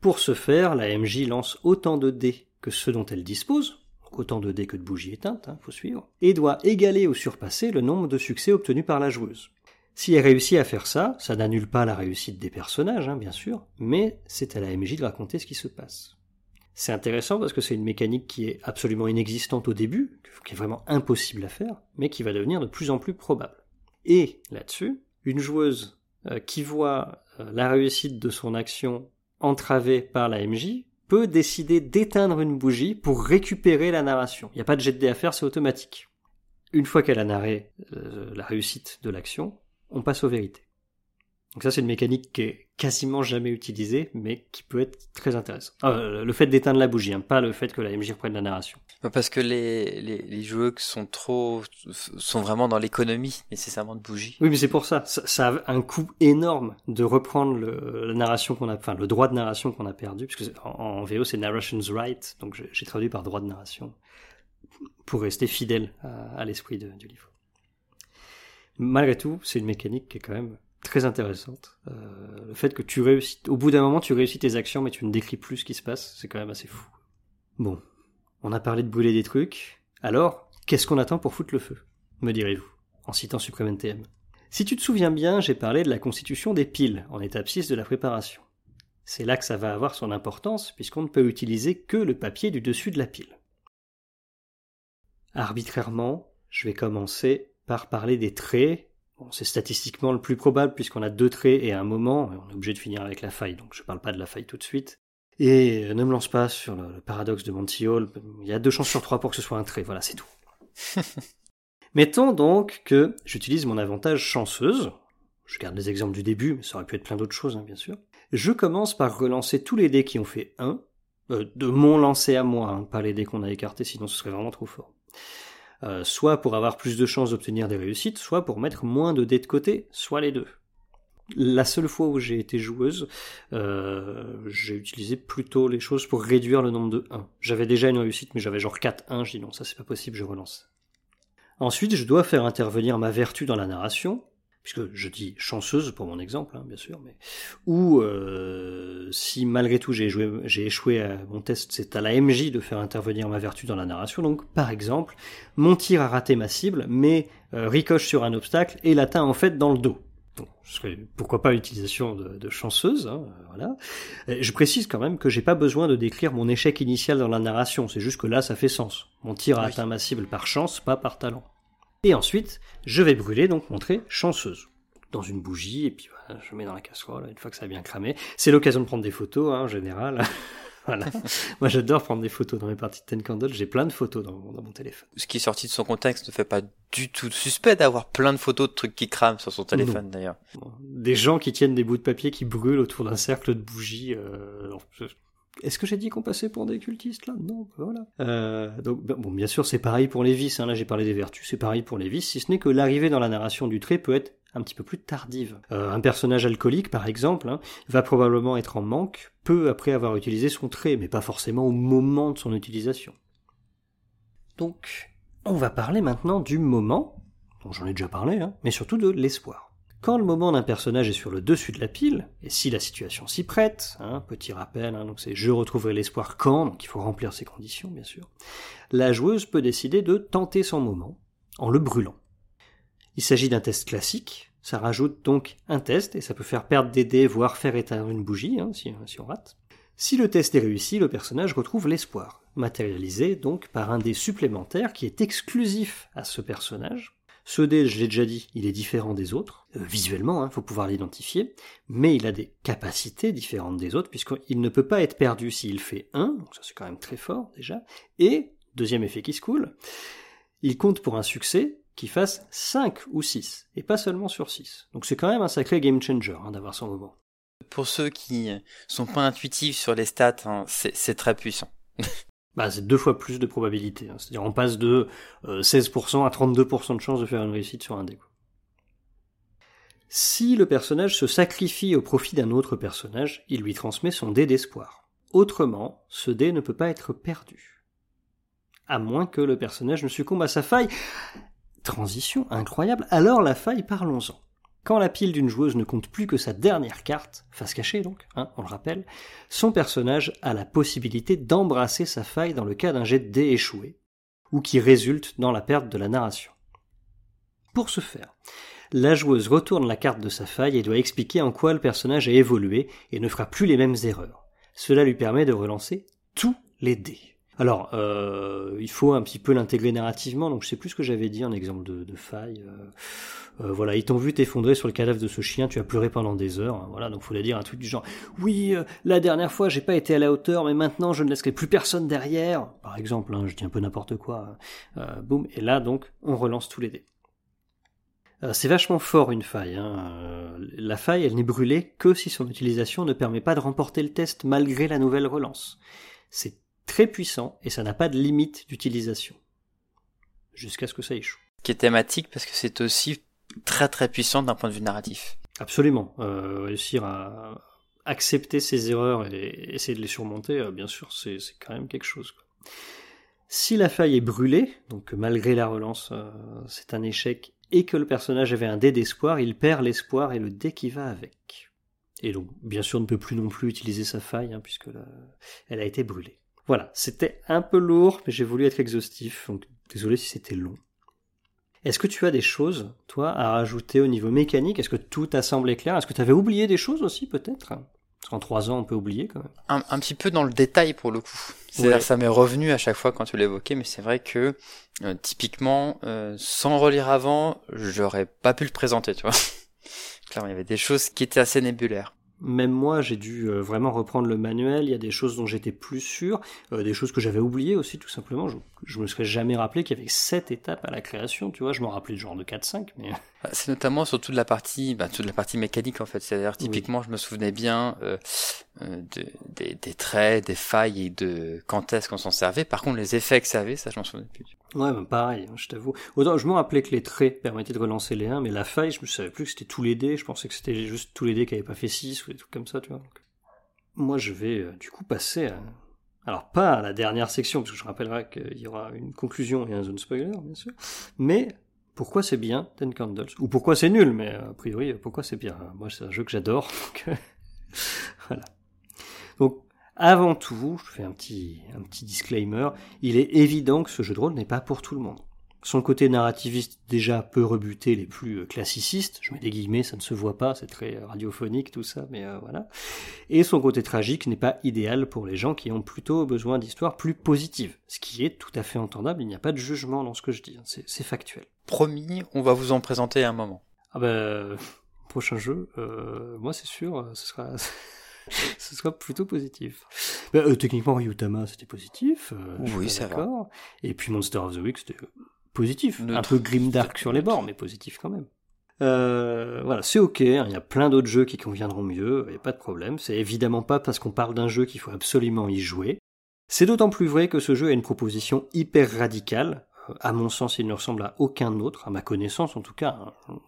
Pour ce faire, l'AMJ lance autant de dés que ceux dont elle dispose, autant de dés que de bougies éteintes, hein, faut suivre, et doit égaler ou surpasser le nombre de succès obtenus par la joueuse. Si elle réussit à faire ça, ça n'annule pas la réussite des personnages, hein, bien sûr, mais c'est à la MJ de raconter ce qui se passe. C'est intéressant parce que c'est une mécanique qui est absolument inexistante au début, qui est vraiment impossible à faire, mais qui va devenir de plus en plus probable. Et là-dessus, une joueuse euh, qui voit euh, la réussite de son action entravée par la MJ peut décider d'éteindre une bougie pour récupérer la narration. Il n'y a pas de jet de dé à faire, c'est automatique. Une fois qu'elle a narré euh, la réussite de l'action, on passe aux vérités. Donc ça, c'est une mécanique qui est quasiment jamais utilisée, mais qui peut être très intéressante. Ah, euh, le fait d'éteindre la bougie, hein, pas le fait que la MJ reprenne la narration. Parce que les, les, sont trop, sont vraiment dans l'économie nécessairement de bougies. Oui, mais c'est pour ça. ça. a un coût énorme de reprendre le, la narration qu'on a, enfin le droit de narration qu'on a perdu, puisque en, en VO c'est narration's right, donc j'ai traduit par droit de narration pour rester fidèle à, à l'esprit du livre. Malgré tout, c'est une mécanique qui est quand même très intéressante. Euh, le fait que tu réussis, au bout d'un moment, tu réussis tes actions, mais tu ne décris plus ce qui se passe, c'est quand même assez fou. Bon, on a parlé de brûler des trucs. Alors, qu'est-ce qu'on attend pour foutre le feu Me direz-vous, en citant Supreme NTM. Si tu te souviens bien, j'ai parlé de la constitution des piles en étape 6 de la préparation. C'est là que ça va avoir son importance, puisqu'on ne peut utiliser que le papier du dessus de la pile. Arbitrairement, je vais commencer par parler des traits c'est statistiquement le plus probable puisqu'on a deux traits et un moment, et on est obligé de finir avec la faille, donc je ne parle pas de la faille tout de suite. Et euh, ne me lance pas sur le, paradoxe de Monty Hall, il y a deux chances sur trois pour que ce soit un trait, voilà, c'est tout. Mettons donc que j'utilise mon avantage chanceuse, je garde les exemples du début, mais ça aurait pu être plein d'autres choses, hein, bien sûr. Je commence par relancer tous les dés qui ont fait 1, euh, de mon lancer à moi, hein, pas les dés qu'on a écartés, sinon ce serait vraiment trop fort. Euh, soit pour avoir plus de chances d'obtenir des réussites, soit pour mettre moins de dés de côté, soit les deux. La seule fois où j'ai été joueuse, euh, j'ai utilisé plutôt les choses pour réduire le nombre de 1. J'avais déjà une réussite, mais j'avais genre 4 1, je dis non, ça c'est pas possible, je relance. Ensuite, je dois faire intervenir ma vertu dans la narration, puisque je dis chanceuse pour mon exemple, hein, bien sûr, mais ou euh, si malgré tout j'ai j'ai échoué à mon test, c'est à la MJ de faire intervenir ma vertu dans la narration. Donc, par exemple, mon tir a raté ma cible, mais euh, ricoche sur un obstacle et l'atteint en fait dans le dos. Pourquoi pas l'utilisation de, chanceuse, hein, voilà. je précise quand même que j'ai pas besoin de décrire mon échec initial dans la narration, c'est juste que là ça fait sens. Mon tir a atteint ma cible par chance, pas par talent. Et ensuite, je vais brûler, donc montrer chanceuse. Dans une bougie, et puis voilà, je mets dans la casserole, une fois que ça a bien cramé. C'est l'occasion de prendre des photos, hein, en général. voilà. Moi, j'adore prendre des photos dans mes parties de Ten Candles. J'ai plein de photos dans, mon téléphone. Ce qui est sorti de son contexte ne fait pas du tout suspect d'avoir plein de photos de trucs qui crament sur son téléphone, d'ailleurs. Des gens qui tiennent des bouts de papier qui brûlent autour d'un cercle de bougies. Euh, est-ce que j'ai dit qu'on passait pour des cultistes là? Non, bah voilà. Euh, donc bon, bien sûr, c'est pareil pour les vices. Hein. Là, j'ai parlé des vertus, c'est pareil pour les vices, si ce n'est que l'arrivée dans la narration du trait peut être un petit peu plus tardive. Euh, un personnage alcoolique, par exemple, hein, va probablement être en manque peu après avoir utilisé son trait, mais pas forcément au moment de son utilisation. Donc, on va parler maintenant du moment, dont j'en ai déjà parlé, hein, mais surtout de l'espoir. Quand le moment d'un personnage est sur le dessus de la pile, et si la situation s'y prête, hein, petit rappel, hein, donc c'est je retrouverai l'espoir quand, donc il faut remplir ces conditions bien sûr, la joueuse peut décider de tenter son moment en le brûlant. Il s'agit d'un test classique, ça rajoute donc un test et ça peut faire perdre des dés, voire faire éteindre une bougie hein, si, si on rate. Si le test est réussi, le personnage retrouve l'espoir, matérialisé donc par un dé supplémentaire qui est exclusif à ce personnage, ce dé, je l'ai déjà dit, il est différent des autres. Euh, visuellement, il hein, faut pouvoir l'identifier. Mais il a des capacités différentes des autres, puisqu'il ne peut pas être perdu s'il fait 1, donc ça c'est quand même très fort déjà. Et, deuxième effet qui se coule, il compte pour un succès qui fasse 5 ou 6, et pas seulement sur 6. Donc c'est quand même un sacré game changer hein, d'avoir son moment. Pour ceux qui sont pas intuitifs sur les stats, hein, c'est très puissant. bah, c'est deux fois plus de probabilité. Hein. C'est-à-dire on passe de 16% euh, à 32% de chance de faire une réussite sur un dé. Si le personnage se sacrifie au profit d'un autre personnage, il lui transmet son dé d'espoir. Autrement, ce dé ne peut pas être perdu. À moins que le personnage ne succombe à sa faille. Transition incroyable. Alors la faille, parlons-en. Quand la pile d'une joueuse ne compte plus que sa dernière carte, face cachée donc, hein, on le rappelle, son personnage a la possibilité d'embrasser sa faille dans le cas d'un jet de dé échoué, ou qui résulte dans la perte de la narration. Pour ce faire, la joueuse retourne la carte de sa faille et doit expliquer en quoi le personnage a évolué et ne fera plus les mêmes erreurs. Cela lui permet de relancer tous les dés. Alors, euh, il faut un petit peu l'intégrer narrativement, donc je sais plus ce que j'avais dit en exemple de, faille. Euh, euh, voilà, ils t'ont vu t'effondrer sur le cadavre de ce chien, tu as pleuré pendant des heures. Hein, voilà, donc faut dire un truc du genre oui, la dernière fois j'ai pas été à la hauteur, mais maintenant je ne laisserai plus personne derrière. Par exemple, hein, je dis un peu n'importe quoi. boum, et là donc on relance tous les dés. C'est vachement fort une faille. Hein. La faille, elle n'est brûlée que si son utilisation ne permet pas de remporter le test malgré la nouvelle relance. C'est très puissant et ça n'a pas de limite d'utilisation. Jusqu'à ce que ça échoue. Qui est thématique parce que c'est aussi très très puissant d'un point de vue narratif. Absolument. Euh, réussir à accepter ses erreurs et essayer de les surmonter, euh, bien sûr, c'est quand même quelque chose. Si la faille est brûlée, donc malgré la relance, euh, c'est un échec, et que le personnage avait un dé d'espoir, il perd l'espoir et le dé qui va avec. Et donc, bien sûr, ne peut plus non plus utiliser sa faille, hein, puisque elle a été brûlée. Voilà, c'était un peu lourd, mais j'ai voulu être exhaustif, donc désolé si c'était long. Est-ce que tu as des choses, toi, à rajouter au niveau mécanique? Est-ce que tout t'a semblé clair? Est-ce que tu avais oublié des choses aussi, peut-être? Parce qu'en trois ans, on peut oublier quand même. Un, petit peu dans le détail, pour le coup. C'est-à-dire ça m'est revenu à chaque fois quand tu l'évoquais, mais c'est vrai que, euh, typiquement, euh, sans relire avant, j'aurais pas pu le présenter, tu vois. Clairement, il y avait des choses qui étaient assez nébulaires même moi, j'ai dû euh, vraiment reprendre le manuel. Il y a des choses dont j'étais plus sûr, euh, des choses que j'avais oubliées aussi, tout simplement. Je, je me serais jamais rappelé qu'il y avait sept étapes à la création, tu vois. Je m'en rappelais genre de 4-5, mais. Bah, c'est notamment sur toute la partie, bah, toute la partie mécanique, en fait. C'est-à-dire, typiquement, je me souvenais bien, euh, euh, des, traits, des failles et de quand est-ce qu'on s'en servait. Par contre, les effets que ça avait, ça je m'en souviens plus. Ouais, bah pareil, hein, je t'avoue. Je me rappelais que les traits permettaient de relancer les 1, mais la faille, je me savais plus que c'était tous les dés. Je pensais que c'était juste tous les dés qui avaient pas fait 6 ou des trucs comme ça, tu vois. moi, je vais euh, du coup passer à... Alors, pas à la dernière section, parce que je rappellerai qu'il y aura une conclusion et un zone spoiler, bien sûr, mais pourquoi c'est bien Ten Candles? Ou pourquoi c'est nul, mais a priori, pourquoi c'est bien? Moi, c'est un jeu que j'adore, donc voilà. Avant tout, je fais un petit, un petit disclaimer, il est évident que ce jeu de rôle n'est pas pour tout le monde. Son côté narrativiste déjà peut rebuter les plus euh, classicistes, je mets des guillemets, ça ne se voit pas, c'est très radiophonique tout ça, mais euh, voilà. Et son côté tragique n'est pas idéal pour les gens qui ont plutôt besoin d'histoires plus positives, ce qui est tout à fait entendable, il n'y a pas de jugement dans ce que je dis, hein. c'est factuel. Promis, on va vous en présenter un moment. Ah ben, prochain jeu, euh, moi c'est sûr, ce sera... ce sera plutôt positif. Euh, techniquement, Ryutama, c'était positif. Euh, oui, ça va. Et puis Monster of the Week, c'était positif. Un peu grimdark sur les bords, mais positif quand même. Euh, voilà, c'est ok, hein, il y a plein d'autres jeux qui conviendront mieux, il n'y a pas de problème. C'est évidemment pas parce qu'on parle d'un jeu qu'il faut absolument y jouer. C'est d'autant plus vrai que ce jeu a une proposition hyper radicale. À mon sens, il ne ressemble à aucun autre, à ma connaissance en tout cas. Hein.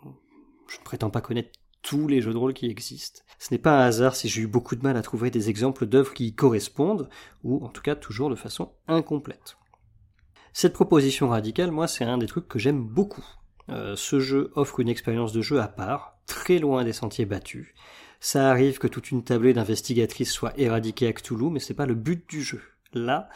Je ne prétends pas connaître tous les jeux de rôle qui existent. Ce n'est pas un hasard si j'ai eu beaucoup de mal à trouver des exemples d'œuvres qui y correspondent, ou en tout cas toujours de façon incomplète. Cette proposition radicale, moi, c'est un des trucs que j'aime beaucoup. Euh, ce jeu offre une expérience de jeu à part, très loin des sentiers battus. Ça arrive que toute une tablée d'investigatrices soit éradiquée à Cthulhu, mais c'est pas le but du jeu. Là,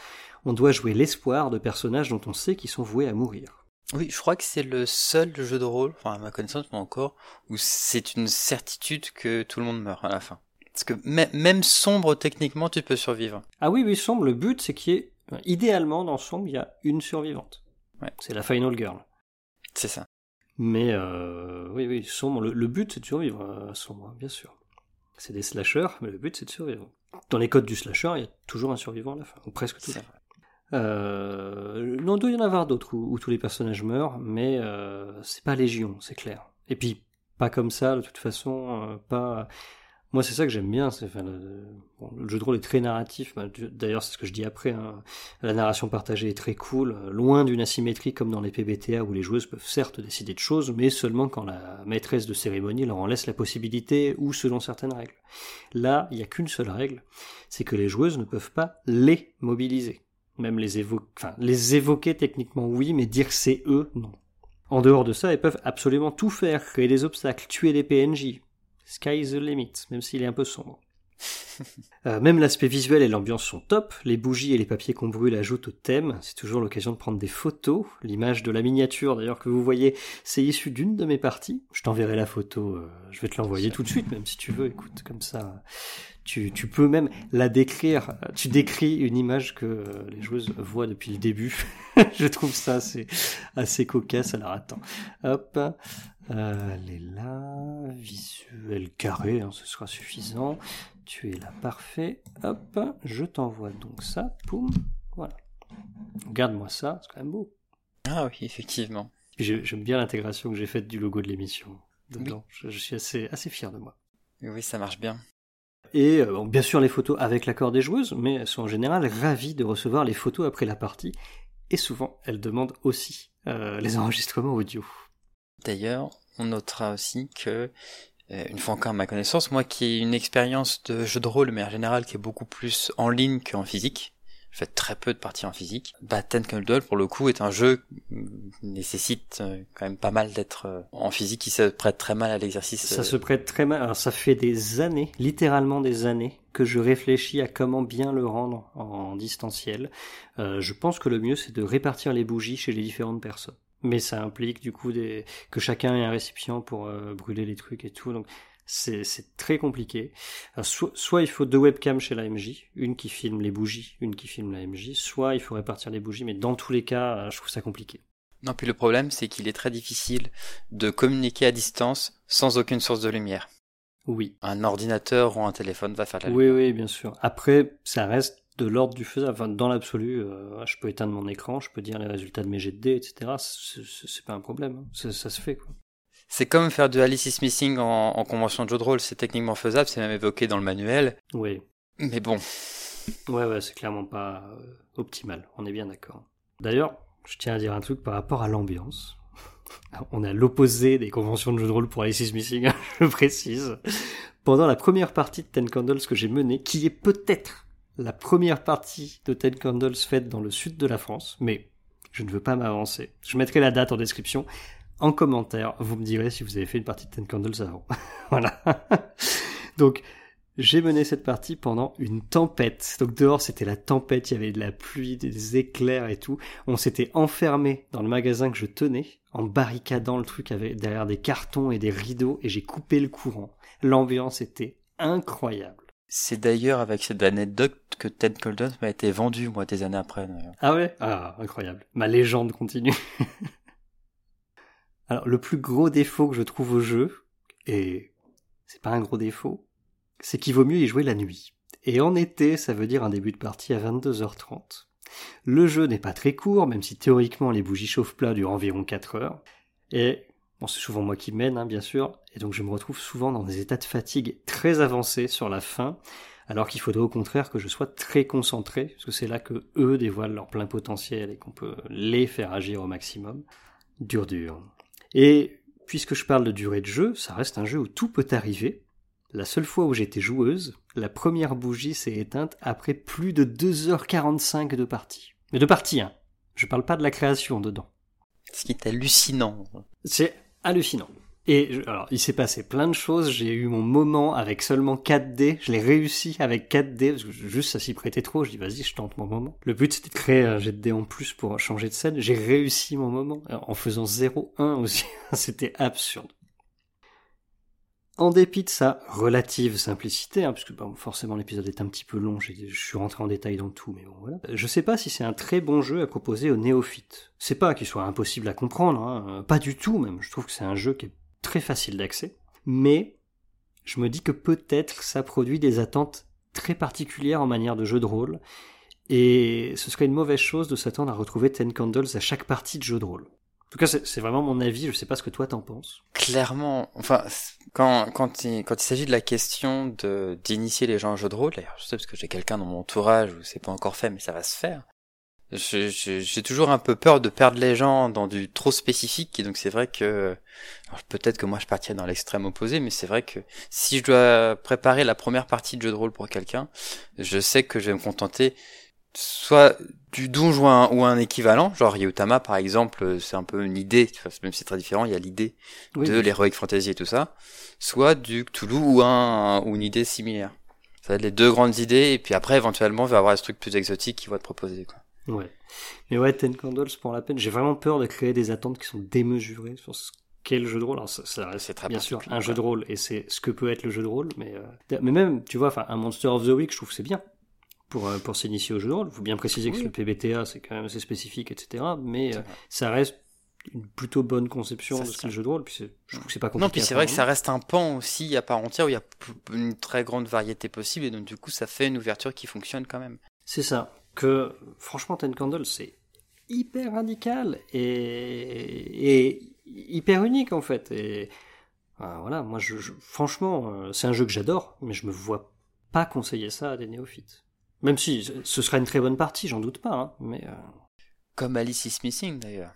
on doit jouer l'espoir de personnages dont on sait qu'ils sont voués à mourir. Oui, je crois que c'est le seul jeu de rôle, enfin à ma connaissance pas encore, où c'est une certitude que tout le monde meurt à la fin. Parce que même sombre techniquement, tu peux survivre. Ah oui, oui, sombre, le but c'est qu'il y ait, idéalement dans sombre, il y a une survivante. Ouais. C'est la final girl. C'est ça. Mais euh, oui, oui, sombre, le, but c'est de survivre à euh, sombre, bien sûr. C'est des slashers, mais le but c'est de survivre. Dans les codes du slasher, il y a toujours un survivant à la fin, ou presque toujours. Euh, non, il doit y en avoir d'autres où, tous les personnages meurent, mais euh, c'est pas Légion, c'est clair. Et puis, pas comme ça, de toute façon, euh, pas. Moi, c'est ça que j'aime bien. C'est, enfin, le, jeu de rôle est très narratif. Bah, d'ailleurs, c'est ce que je dis après. Hein. La narration partagée est très cool, loin d'une asymétrie comme dans les PBTA où les joueuses peuvent certes décider de choses, mais seulement quand la maîtresse de cérémonie leur en laisse la possibilité ou selon certaines règles. Là, il n'y a qu'une seule règle, c'est que les joueuses ne peuvent pas les mobiliser. Même les évoquer, enfin, les évoquer techniquement oui, mais dire c'est eux, non. En dehors de ça, elles peuvent absolument tout faire, créer des obstacles, tuer des PNJ. Sky is the limit, même s'il est un peu sombre. Euh, même l'aspect visuel et l'ambiance sont top, les bougies et les papiers qu'on brûle ajoutent au thème, c'est toujours l'occasion de prendre des photos, l'image de la miniature d'ailleurs que vous voyez, c'est issu d'une de mes parties, je t'enverrai la photo, euh, je vais te l'envoyer tout de suite même si tu veux, écoute, comme ça tu, tu, peux même la décrire. Tu décris une image que les joueuses voient depuis le début. je trouve ça assez, assez cocasse. Alors attends. Hop. Euh, elle est là. Visuel carré, hein, ce sera suffisant. Tu es là, parfait. Hop. Je t'envoie donc ça. Poum. Voilà. Regarde-moi ça. C'est quand même beau. Ah oui, effectivement. J'aime bien l'intégration que j'ai faite du logo de l'émission. Dedans. Je, je suis assez, assez fier de moi. Oui, ça marche bien. Et euh, bien sûr les photos avec l'accord des joueuses, mais elles sont en général ravies de recevoir les photos après la partie. Et souvent, elles demandent aussi euh, les enregistrements audio. D'ailleurs, on notera aussi que, euh, une fois encore à ma connaissance, moi qui ai une expérience de jeu de rôle, mais en général qui est beaucoup plus en ligne qu'en physique, je fais très peu de parties en physique. Bah, Ten Candle, pour le coup, est un jeu qui nécessite euh, quand même pas mal d'être euh, en physique, qui se prête très mal à l'exercice. Ça se prête très mal. Alors, ça fait des années, littéralement des années, que je réfléchis à comment bien le rendre en distanciel. Euh, je pense que le mieux, c'est de répartir les bougies chez les différentes personnes. Mais ça implique, du coup, des... que chacun ait un récipient pour brûler les trucs et tout. Donc, c'est très compliqué. soit, il faut deux webcams chez la MJ, une qui filme les bougies, une qui filme la MJ, soit il faut répartir les bougies, mais dans tous les cas, euh, je trouve ça compliqué. Non, puis le problème, c'est qu'il est très difficile de communiquer à distance sans aucune source de lumière. Oui. Un ordinateur ou un téléphone va faire la lumière. Oui, oui, bien sûr. Après, ça reste de l'ordre du faisable. Enfin, dans l'absolu, euh, je peux éteindre mon écran, je peux dire les résultats de mes jets de dés, etc. C'est pas un problème. Hein. Ça, ça se fait, quoi. C'est comme faire de Alice is Missing en, convention de jeu de rôle, c'est techniquement faisable, c'est même évoqué dans le manuel. Oui. Mais bon. Ouais, ouais, c'est clairement pas euh, optimal, on est bien d'accord. D'ailleurs, je tiens à dire un truc par rapport à l'ambiance. On a l'opposé des conventions de jeu de rôle pour Alice is Missing, je précise. Pendant la première partie de Ten Candles que j'ai menée, qui est peut-être la première partie de Ten Candles faite dans le sud de la France, mais je ne veux pas m'avancer. Je mettrai la date en description. En commentaire, vous me direz si vous avez fait une partie de Ten Candles avant. voilà. Donc, j'ai mené cette partie pendant une tempête. Donc dehors, c'était la tempête, il y avait de la pluie, des éclairs et tout. On s'était enfermé dans le magasin que je tenais, en barricadant le truc avec, derrière des cartons et des rideaux, et j'ai coupé le courant. L'ambiance était incroyable. C'est d'ailleurs avec cette anecdote que Ted Colton m'a été vendu, moi, des années après. Ah ouais? Ah, incroyable. Ma légende continue. Alors, le plus gros défaut que je trouve au jeu, et c'est pas un gros défaut, c'est qu'il vaut mieux y jouer la nuit. Et en été, ça veut dire un début de partie à 22h30. Le jeu n'est pas très court, même si théoriquement les bougies chauffe-plat durent environ 4 heures. Et bon, c'est souvent moi qui mène, hein, bien sûr, et donc je me retrouve souvent dans des états de fatigue très avancés sur la fin, alors qu'il faudrait au contraire que je sois très concentré, parce que c'est là que eux dévoilent leur plein potentiel et qu'on peut les faire agir au maximum. Dur dur. Et puisque je parle de durée de jeu, ça reste un jeu où tout peut arriver, la seule fois où j'étais joueuse, la première bougie s'est éteinte après plus de 2h45 de partie. Mais de partie, hein. Je parle pas de la création dedans. Ce qui est hallucinant. C'est hallucinant. Et alors, il s'est passé plein de choses. J'ai eu mon moment avec seulement 4 dés. Je l'ai réussi avec 4 dés parce que juste ça s'y prêtait trop. Je dis vas-y, je tente mon moment. Le but c'était de créer un jet de dés en plus pour changer de scène. J'ai réussi mon moment en faisant 0-1 aussi. c'était absurde. En dépit de sa relative simplicité, hein, puisque forcément l'épisode est un petit peu long, je suis rentré en détail dans tout, mais bon voilà. Je sais pas si c'est un très bon jeu à proposer aux néophytes. C'est pas qu'il soit impossible à comprendre, hein, pas du tout même. Je trouve que c'est un jeu qui est très facile d'accès, mais je me dis que peut-être ça produit des attentes très particulières en manière de jeu de rôle, et ce serait une mauvaise chose de s'attendre à retrouver Ten Candles à chaque partie de jeu de rôle. En tout cas, c'est vraiment mon avis. Je sais pas ce que toi t'en penses. Clairement, enfin, quand quand il s'agit de la question d'initier les gens au jeu de rôle, d'ailleurs, je sais parce que j'ai quelqu'un dans mon entourage où c'est pas encore fait, mais ça va se faire. J'ai toujours un peu peur de perdre les gens dans du trop spécifique, et donc c'est vrai que peut-être que moi je partirais dans l'extrême opposé, mais c'est vrai que si je dois préparer la première partie de jeu de rôle pour quelqu'un, je sais que je vais me contenter soit du donjon ou un, équivalent, genre Yotama par exemple, c'est un peu une idée, même si c'est très différent, il y a l'idée de l'heroic fantasy et tout ça, soit du Cthulhu ou un ou une idée similaire. Ça va être les deux grandes idées et puis après éventuellement il va avoir des trucs plus exotiques qui vont être proposés quoi. Ouais. Mais ouais, Ten Candles pour la peine. J'ai vraiment peur de créer des attentes qui sont démesurées sur ce qu'est le jeu de rôle. Alors ça, reste très bien sûr un jeu de rôle et c'est ce que peut être le jeu de rôle, mais euh, mais même tu vois, un Monster of the Week, je trouve c'est bien pour, euh, pour s'initier au jeu de rôle. Il faut bien préciser que le PBTA, c'est quand même assez spécifique, etc. Mais euh, ça reste une plutôt bonne conception de ce qu'est le jeu de rôle. Puis je trouve que c'est pas compliqué. Non, puis c'est vrai que ça reste un pan aussi à part entière où il y a une très grande variété possible et donc du coup ça fait une ouverture qui fonctionne quand même. C'est ça. Que franchement, Ten Candle, c'est hyper radical et, hyper unique en fait. Euh, voilà, moi, franchement, c'est un jeu que j'adore, mais je me vois pas conseiller ça à des néophytes. Même si ce sera une très bonne partie, j'en doute pas. Hein, mais euh, Comme Alice is Missing d'ailleurs.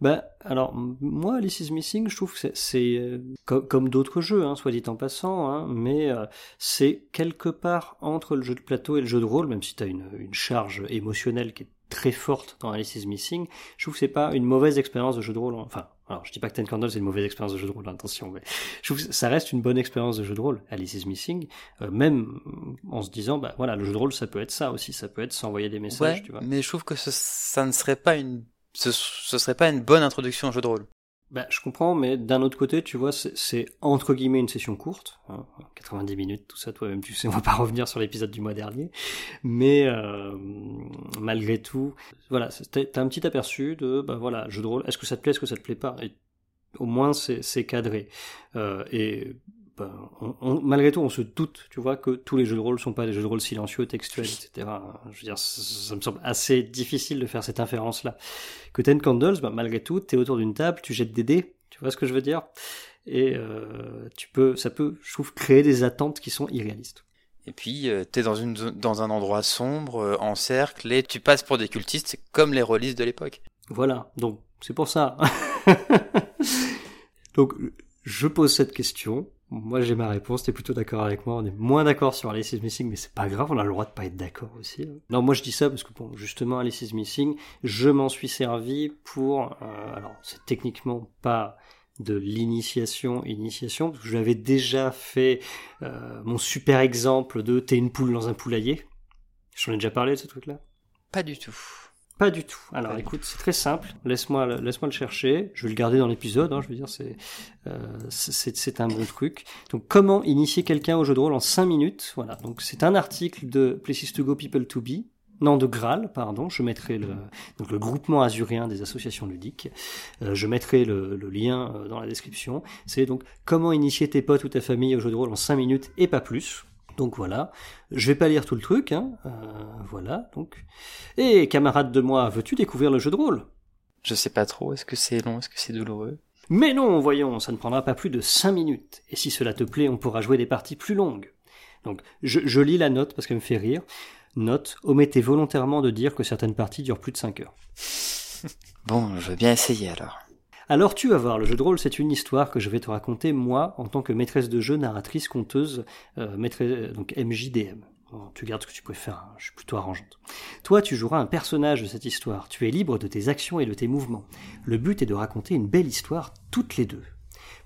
Ben, alors, moi, Alice is Missing, je trouve que c'est euh, comme, d'autres jeux, hein, soit dit en passant, hein, mais euh, c'est quelque part entre le jeu de plateau et le jeu de rôle, même si tu as une, une, charge émotionnelle qui est très forte dans Alice is Missing, je trouve que c'est pas une mauvaise expérience de jeu de rôle. Enfin, alors je dis pas que Ten Candles c'est une mauvaise expérience de jeu de rôle, attention, mais je trouve que ça reste une bonne expérience de jeu de rôle, Alice is Missing, euh, même en se disant, bah voilà, le jeu de rôle ça peut être ça aussi, ça peut être s'envoyer des messages, tu vois. Mais je trouve que ça ne serait pas une, ce, serait pas une bonne introduction au jeu de rôle. Bah, je comprends, mais d'un autre côté, tu vois, c'est entre guillemets une session courte, hein, 90 minutes, tout ça, toi-même, tu sais, on va pas revenir sur l'épisode du mois dernier, mais euh, malgré tout, voilà, t'as un petit aperçu de, bah voilà, jeu de rôle, est-ce que ça te plaît, est-ce que ça te plaît pas, et au moins c'est cadré, euh, et ben, malgré tout, on se doute, tu vois, que tous les jeux de rôle sont pas des jeux de rôle silencieux, textuels, etc. Je veux dire, ça, me semble assez difficile de faire cette inférence-là. Que Ten Candles, ben, malgré tout, tu es autour d'une table, tu jettes des dés, tu vois ce que je veux dire? Et euh, tu peux, ça peut, je trouve, créer des attentes qui sont irréalistes. Et puis, euh, t'es dans, une, dans un endroit sombre, euh, en cercle, et tu passes pour des cultistes comme les releases de l'époque. Voilà, donc c'est pour ça. donc, je pose cette question. Moi, j'ai ma réponse. T'es plutôt d'accord avec moi. On est moins d'accord sur Alice is Missing, mais c'est pas grave. On a le droit de pas être d'accord aussi. hein. Non, moi, je dis ça parce que, bon, justement, Alice is Missing, je m'en suis servi pour. euh, alors, c'est techniquement pas de l'initiation, initiation, parce que j'avais déjà fait euh, mon super exemple de t'es une poule dans un poulailler. J'en ai déjà parlé de ce truc-là. Pas du tout. Pas du tout. Alors écoute, c'est très simple. Laisse-moi, le- laisse-moi le chercher. Je vais le garder dans l'épisode. Hein, je veux dire, c'est, euh, un bon truc. Donc, comment initier quelqu'un au jeu de rôle en 5 minutes? Voilà. Donc, c'est un article de Places to Go, People to Be. Non, de Graal, pardon. Je mettrai le, donc le groupement azuréen des associations ludiques. Euh, je mettrai le, le lien euh, dans la description. C'est donc comment initier tes potes ou ta famille au jeu de rôle en 5 minutes et pas plus. Donc voilà, je vais pas lire tout le truc, hein. Euh, voilà, donc. Et camarade de moi, veux-tu découvrir le jeu de rôle? Je sais pas trop. Est-ce que c'est long? Est-ce que c'est douloureux? Mais non, voyons, ça ne prendra pas plus de 5 minutes. Et si cela te plaît, on pourra jouer des parties plus longues. Donc, je, je lis la note parce qu'elle me fait rire. Note, omettez volontairement de dire que certaines parties durent plus de 5 heures. Bon, je veux bien essayer alors. Alors tu vas voir, le jeu de rôle, c'est une histoire que je vais te raconter, moi, en tant que maîtresse de jeu, narratrice, conteuse, euh, maîtresse, donc MJDM. Bon, tu gardes ce que tu préfères, hein, je suis plutôt arrangeante. Toi, tu joueras un personnage de cette histoire, tu es libre de tes actions et de tes mouvements. Le but est de raconter une belle histoire toutes les deux.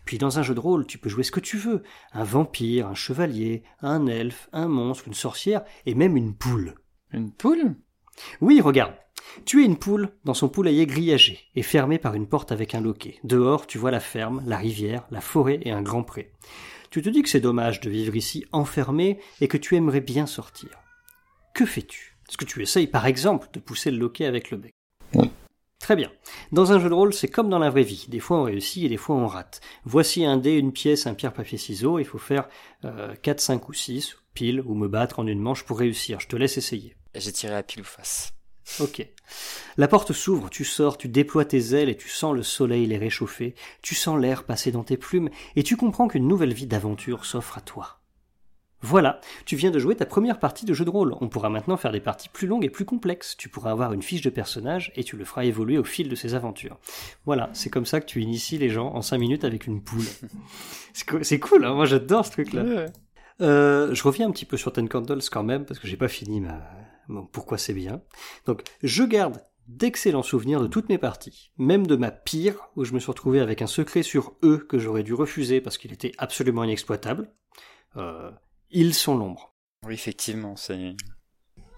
Puis dans un jeu de rôle, tu peux jouer ce que tu veux. Un vampire, un chevalier, un elfe, un monstre, une sorcière, et même une poule. Une poule? Oui, regarde. Tu es une poule dans son poulailler grillagé et fermé par une porte avec un loquet. Dehors, tu vois la ferme, la rivière, la forêt et un grand pré. Tu te dis que c'est dommage de vivre ici enfermé et que tu aimerais bien sortir. Que fais-tu? Est-ce que tu essayes par exemple de pousser le loquet avec le bec? Oui. Très bien. Dans un jeu de rôle, c'est comme dans la vraie vie. Des fois on réussit et des fois on rate. Voici un dé, une pièce, un pierre, papier, ciseaux. Il faut faire euh, 4, 5 ou 6, pile, ou me battre en une manche pour réussir. Je te laisse essayer. J'ai tiré à pile ou face. Ok. La porte s'ouvre, tu sors, tu déploies tes ailes et tu sens le soleil les réchauffer, tu sens l'air passer dans tes plumes et tu comprends qu'une nouvelle vie d'aventure s'offre à toi. Voilà, tu viens de jouer ta première partie de jeu de rôle. On pourra maintenant faire des parties plus longues et plus complexes. Tu pourras avoir une fiche de personnage et tu le feras évoluer au fil de ses aventures. Voilà, c'est comme ça que tu inities les gens en 5 minutes avec une poule. C'est cool, hein moi j'adore ce truc-là. Euh, je reviens un petit peu sur Ten Candles quand même, parce que j'ai pas fini ma... pourquoi c'est bien? Donc, je garde d'excellents souvenirs de toutes mes parties, même de ma pire, où je me suis retrouvé avec un secret sur eux que j'aurais dû refuser parce qu'il était absolument inexploitable. Euh, ils sont l'ombre. Oui, effectivement, c'est...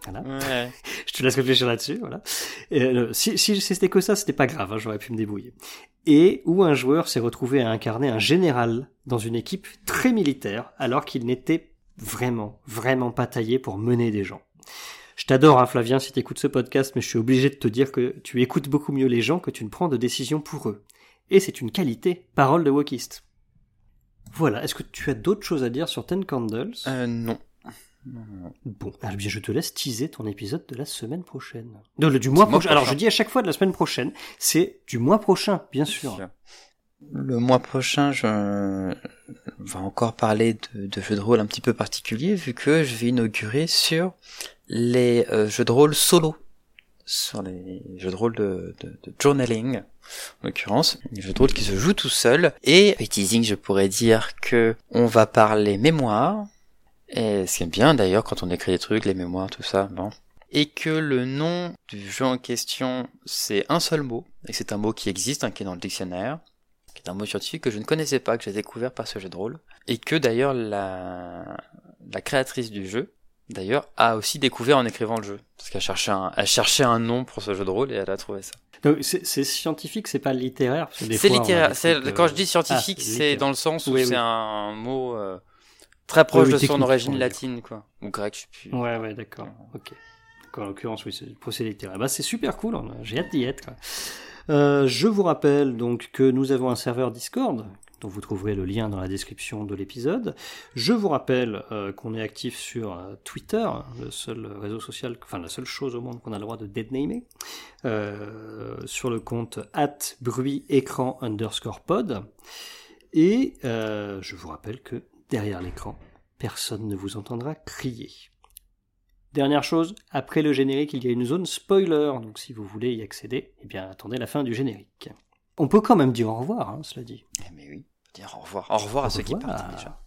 Voilà. Ouais. Je te laisse réfléchir là-dessus, voilà. Et, euh, si, si c'était que ça, c'était pas grave, hein, j'aurais pu me débrouiller. Et où un joueur s'est retrouvé à incarner un général dans une équipe très militaire, alors qu'il n'était vraiment, vraiment pas taillé pour mener des gens. Je t'adore, hein, Flavien, si t'écoutes ce podcast, mais je suis obligé de te dire que tu écoutes beaucoup mieux les gens que tu ne prends de décisions pour eux. Et c'est une qualité, parole de wokiste. Voilà, est-ce que tu as d'autres choses à dire sur Ten Candles? Euh, non. Non, non. Bon, alors bien je te laisse teaser ton épisode de la semaine prochaine. Non, le, du mois prochain. Alors je dis à chaque fois de la semaine prochaine, c'est du mois prochain, bien sûr. Le mois prochain, je vais encore parler de, de jeux de rôle un petit peu particuliers, vu que je vais inaugurer sur les euh, jeux de rôle solo, sur les jeux de rôle de, de, de journaling, en l'occurrence, les jeux de rôle qui se jouent tout seuls. Et teasing, je pourrais dire que on va parler mémoire, et ce qui est bien d'ailleurs quand on écrit des trucs, les mémoires, tout ça, bon. Et que le nom du jeu en question, c'est un seul mot, et c'est un mot qui existe, hein, qui est dans le dictionnaire, qui est un mot scientifique que je ne connaissais pas, que j'ai découvert par ce jeu de rôle, et que d'ailleurs la, la créatrice du jeu, d'ailleurs, a aussi découvert en écrivant le jeu, parce qu'elle cherchait un, elle cherchait un nom pour ce jeu de rôle et elle a trouvé ça. Donc c'est c'est scientifique, c'est pas littéraire. C'est littéraire. c'est- trucs, euh, Quand je dis ah, scientifique, c'est littéraire. dans le sens où Oui, c'est oui. un mot euh, très proche oui, de son origine latine, quoi, ou grec, je sais plus. Ouais, ouais, d'accord. Ok. En l'occurrence, oui, c'est procédé littéraire. Bah, c'est super cool. J'ai hâte d'y être. quoi. Euh, je vous rappelle donc que nous avons un serveur Discord vous trouverez le lien dans la description de l'épisode. Je vous rappelle euh, qu'on est actif sur euh, Twitter, le seul réseau social, enfin la seule chose au monde qu'on a le droit de deadnamer, euh, sur le compte at bruit écran underscore pod. Et je vous rappelle que derrière l'écran, personne ne vous entendra crier. Dernière chose, après le générique, il y a une zone spoiler, donc si vous voulez y accéder, eh bien attendez la fin du générique. On peut quand même dire au revoir, hein, cela dit. Eh mais oui, dire au revoir. Au revoir à ceux qui partent déjà.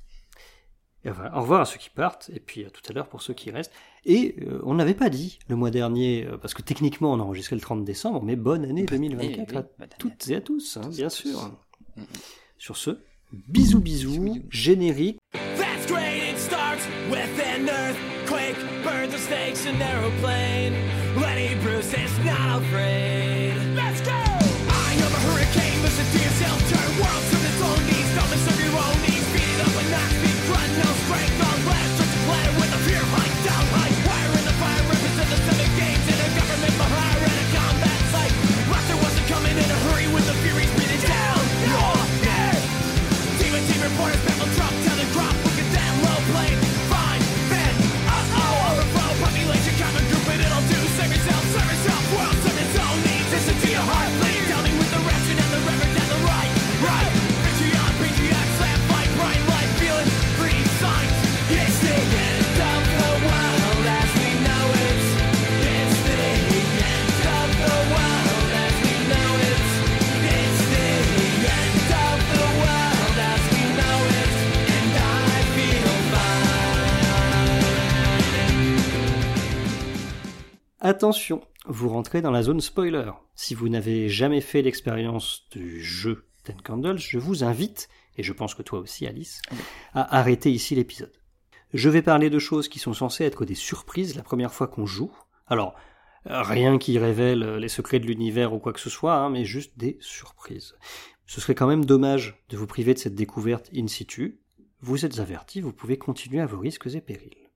Et voilà, au revoir à ceux qui partent, et puis à tout à l'heure pour ceux qui restent. Et euh, on n'avait pas dit le mois dernier, euh, parce que techniquement on a enregistré le 30 décembre, mais bonne année 2024 oui, à année toutes et à tous, hein, bien sûr. Mm, mm. Sur ce, bisous bisous, bisous. générique. That's great, it starts with an earthquake, birds and snakes, an aeroplane. Attention, vous rentrez dans la zone spoiler. Si vous n'avez jamais fait l'expérience du jeu Ten Candles, je vous invite, et je pense que toi aussi Alice, à arrêter ici l'épisode. Je vais parler de choses qui sont censées être des surprises la première fois qu'on joue. Alors, rien qui révèle les secrets de l'univers ou quoi que ce soit, hein, mais juste des surprises. Ce serait quand même dommage de vous priver de cette découverte in situ. Vous êtes avertis, vous pouvez continuer à vos risques et périls.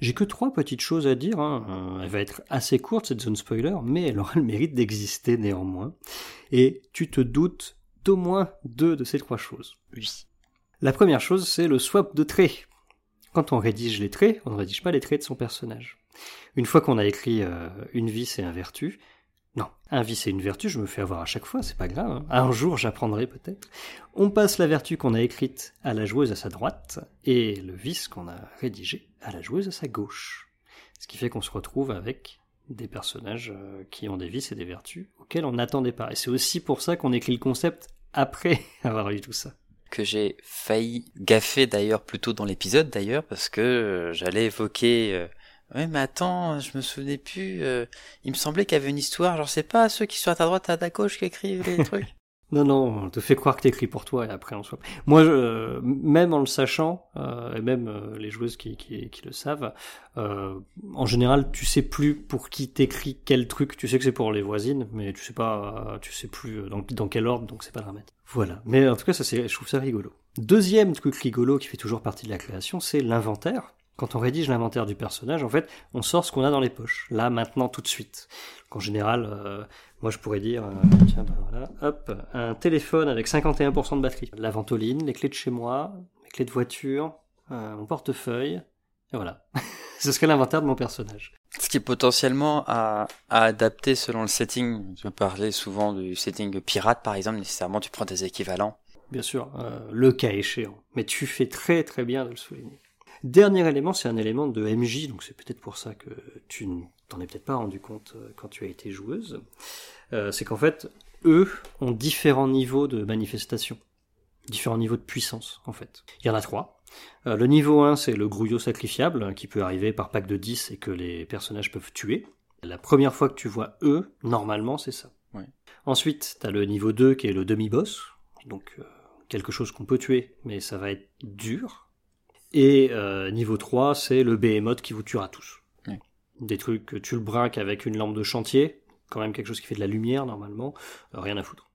J'ai que trois petites choses à dire. hein. Euh, Elle va être assez courte cette zone spoiler, mais elle aura le mérite d'exister néanmoins. Et tu te doutes d'au moins deux de ces trois choses. Oui. La première chose, c'est le swap de traits. Quand on rédige les traits, on ne rédige pas les traits de son personnage. Une fois qu'on a écrit euh, une vice et un vertu, non, un vice et une vertu, je me fais avoir à chaque fois, c'est pas grave. hein. Un jour, j'apprendrai peut-être. On passe la vertu qu'on a écrite à la joueuse à sa droite et le vice qu'on a rédigé à la joueuse à sa gauche. Ce qui fait qu'on se retrouve avec des personnages euh, qui ont des vices et des vertus auxquels on n'attendait pas. Et c'est aussi pour ça qu'on écrit le concept après avoir eu tout ça. que j'ai failli gaffer d'ailleurs plus tôt dans l'épisode d'ailleurs parce que euh, j'allais évoquer euh, ouais mais attends je me souvenais plus euh, il me semblait qu'il y avait une histoire genre c'est pas ceux qui sont à ta droite à ta gauche qui écrivent les trucs? Non, non, on te fait croire que t'écris pour toi et après on swap. Moi, je, euh, même en le sachant, euh, et même euh, les joueuses qui, qui, qui le savent, en général, tu sais plus pour qui t'écris quel truc. Tu sais que c'est pour les voisines, mais tu sais pas, tu sais plus dans, dans quel ordre, donc c'est pas dramatique. Voilà. Mais en tout cas, ça c'est, je trouve ça rigolo. Deuxième truc rigolo qui fait toujours partie de la création, c'est l'inventaire. Quand on rédige l'inventaire du personnage, en fait, on sort ce qu'on a dans les poches. Là, maintenant, tout de suite. En général, euh, moi, je pourrais dire, euh, tiens, ben voilà, hop, un téléphone avec 51% de batterie, la ventoline, les clés de chez moi, les clés de voiture, euh, mon portefeuille, et voilà. Ce serait l'inventaire de mon personnage. ce qui est potentiellement à, à adapter selon le setting je parlais souvent du setting pirate par exemple nécessairement tu prends des équivalents Bien sûr, le cas échéant. Mais tu fais très très bien de le souligner. Dernier élément, c'est un élément de MJ, donc c'est peut-être pour ça que tu ne t'en es peut-être pas rendu compte euh, quand tu as été joueuse. Euh, c'est qu'en fait, eux ont différents niveaux de manifestation, différents niveaux de puissance en fait. Il y en a trois. Euh, le niveau 1, c'est le grouillot sacrifiable, hein, qui peut arriver par pack de 10 et que les personnages peuvent tuer. La première fois que tu vois eux, normalement, c'est ça. Ouais. Ensuite, tu as le niveau 2 qui est le demi-boss, donc euh, quelque chose qu'on peut tuer, mais ça va être dur. Et euh, niveau 3, c'est le behemoth qui vous tuera tous. Ouais. Des trucs que tu le braques avec une lampe de chantier, quand même quelque chose qui fait de la lumière normalement, euh, rien à foutre.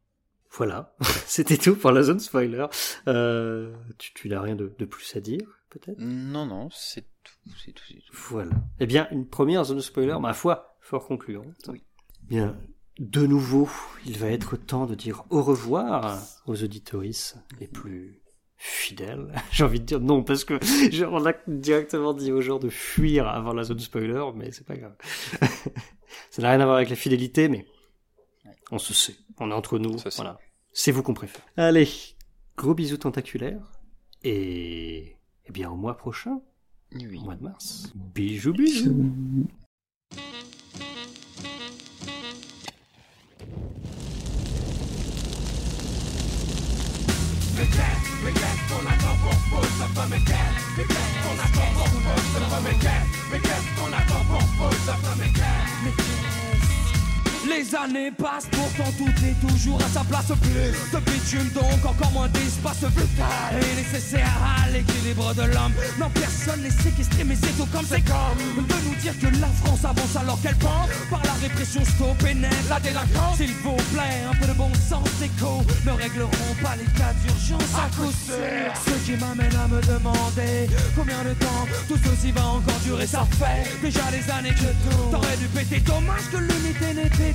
Voilà, c'était tout pour la zone spoiler. Euh, tu, tu n'as rien de, de plus à dire, peut-être? Non non c'est tout c'est tout, tout. Voilà. Eh bien, une première zone spoiler, ma foi, fort concluante. Oui. Bien, de nouveau, il va être temps de dire au revoir aux auditoristes les plus fidèles. J'ai envie de dire non, parce que on a directement dit aux gens de fuir avant la zone spoiler, mais c'est pas grave. Ça n'a rien à voir avec la fidélité, mais on se sait. On est entre nous. Voilà. C'est vous qu'on préfère. Allez, gros bisous tentaculaires et, et eh bien au mois prochain, Oui. au mois de mars. Bisous bisous. qu'on attend qu'on pose, la femme est Mais qu'on attend qu'on Mais qu'on attend les années passent, pourtant tout est toujours à sa place. Plus de bitume, donc encore moins d'espace vital et nécessaire à l'équilibre de l'homme. Non, personne n'est séquestré, mais c'est tout comme c'est comme de nous dire que la France avance alors qu'elle pense par la répression stop et net la délinquance. S'il vous plaît, un peu de bon sens écho ne régleront pas les cas d'urgence à coup sûr. Ce qui m'amène à me demander combien de temps tout ceci va encore durer. Ça fait déjà des années que tout t'aurais dû péter. Dommage que l'unité n'ait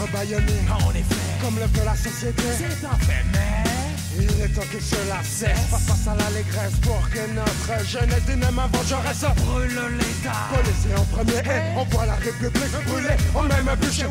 En effet, Comme le veut la société. C'est un fait, mais Il est temps que cela cesse. Face face à l'allégresse pour que notre jeunesse dyname vengeresse brûle l'état. Policier en premier et on voit la République brûler. Au même bûcher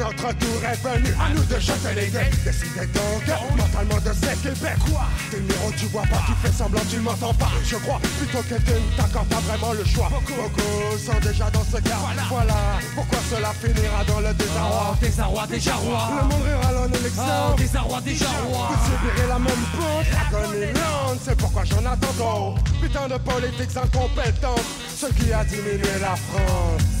Notre tour est venu, à nous de jeter les dés. Décidez donc mentalement de s'équiper. Quoi? Tes numéros tu vois pas, tu fais semblant tu m'entends pas. Je crois plutôt que tu ne t'accordes pas vraiment le choix. Beaucoup. Sont déjà dans ce cas. Voilà. Pourquoi cela finira dans le désarroi. Oh, désarroi, déjà roi. Le monde rural en élection Oh, désarroi, déjà roi. vous subirez la même pente, Dragonland, c'est pourquoi j'en attends. Putain de politiques incompétentes, ce qui a diminué la France.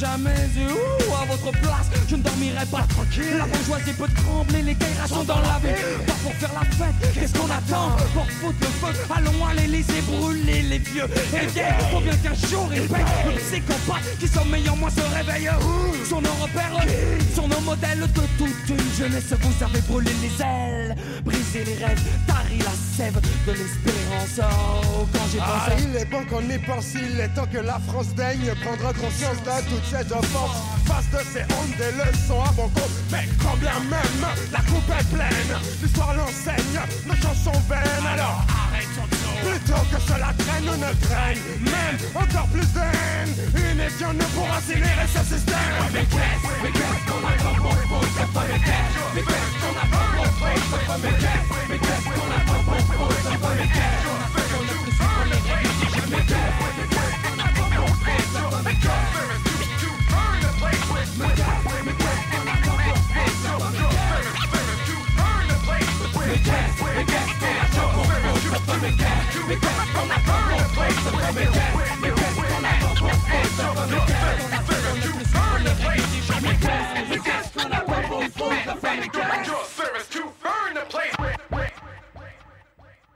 jamais eu. À votre place, je ne dormirai pas tranquille. La bourgeoisie peut trembler, les guerres sont dans la vie. Pas pour faire la fête, qu'est-ce qu'on attend? Pour foutre le feu, allons à l'Élysée brûler les vieux. Et bien, faut bien qu'un jour il paye. Le psychopathe qui sommeille en moi se réveille. Sont nos repères, sont nos modèles de toute une jeunesse. Vous avez brûlé les ailes, brisé les rêves, tari la sève de l'espérance. Oh, quand j'ai Ah, pensé. il est bon qu'on y pense, il est temps que la France daigne prendre conscience de toutes ces offenses. Face de ces hontes, des leçons à bon compte, mais quand bien même la coupe est pleine, l'histoire l'enseigne, nos chansons vaines. Alors Plutôt que cela traîne ou ne traîne, même encore plus. Une étion ne pourra incinérer ce système. Mais qu'est-ce, qu'on attend pour pour ce pas mais qu'est-ce, mais qu'est-ce qu'on attend pour pour ce pas mais qu'est-ce, mais qu'est-ce qu'on attend pour pour ce pas mais qu'est-ce, on ne plus suivre les règles du jeu, We got on that burning place. We on that place. We place.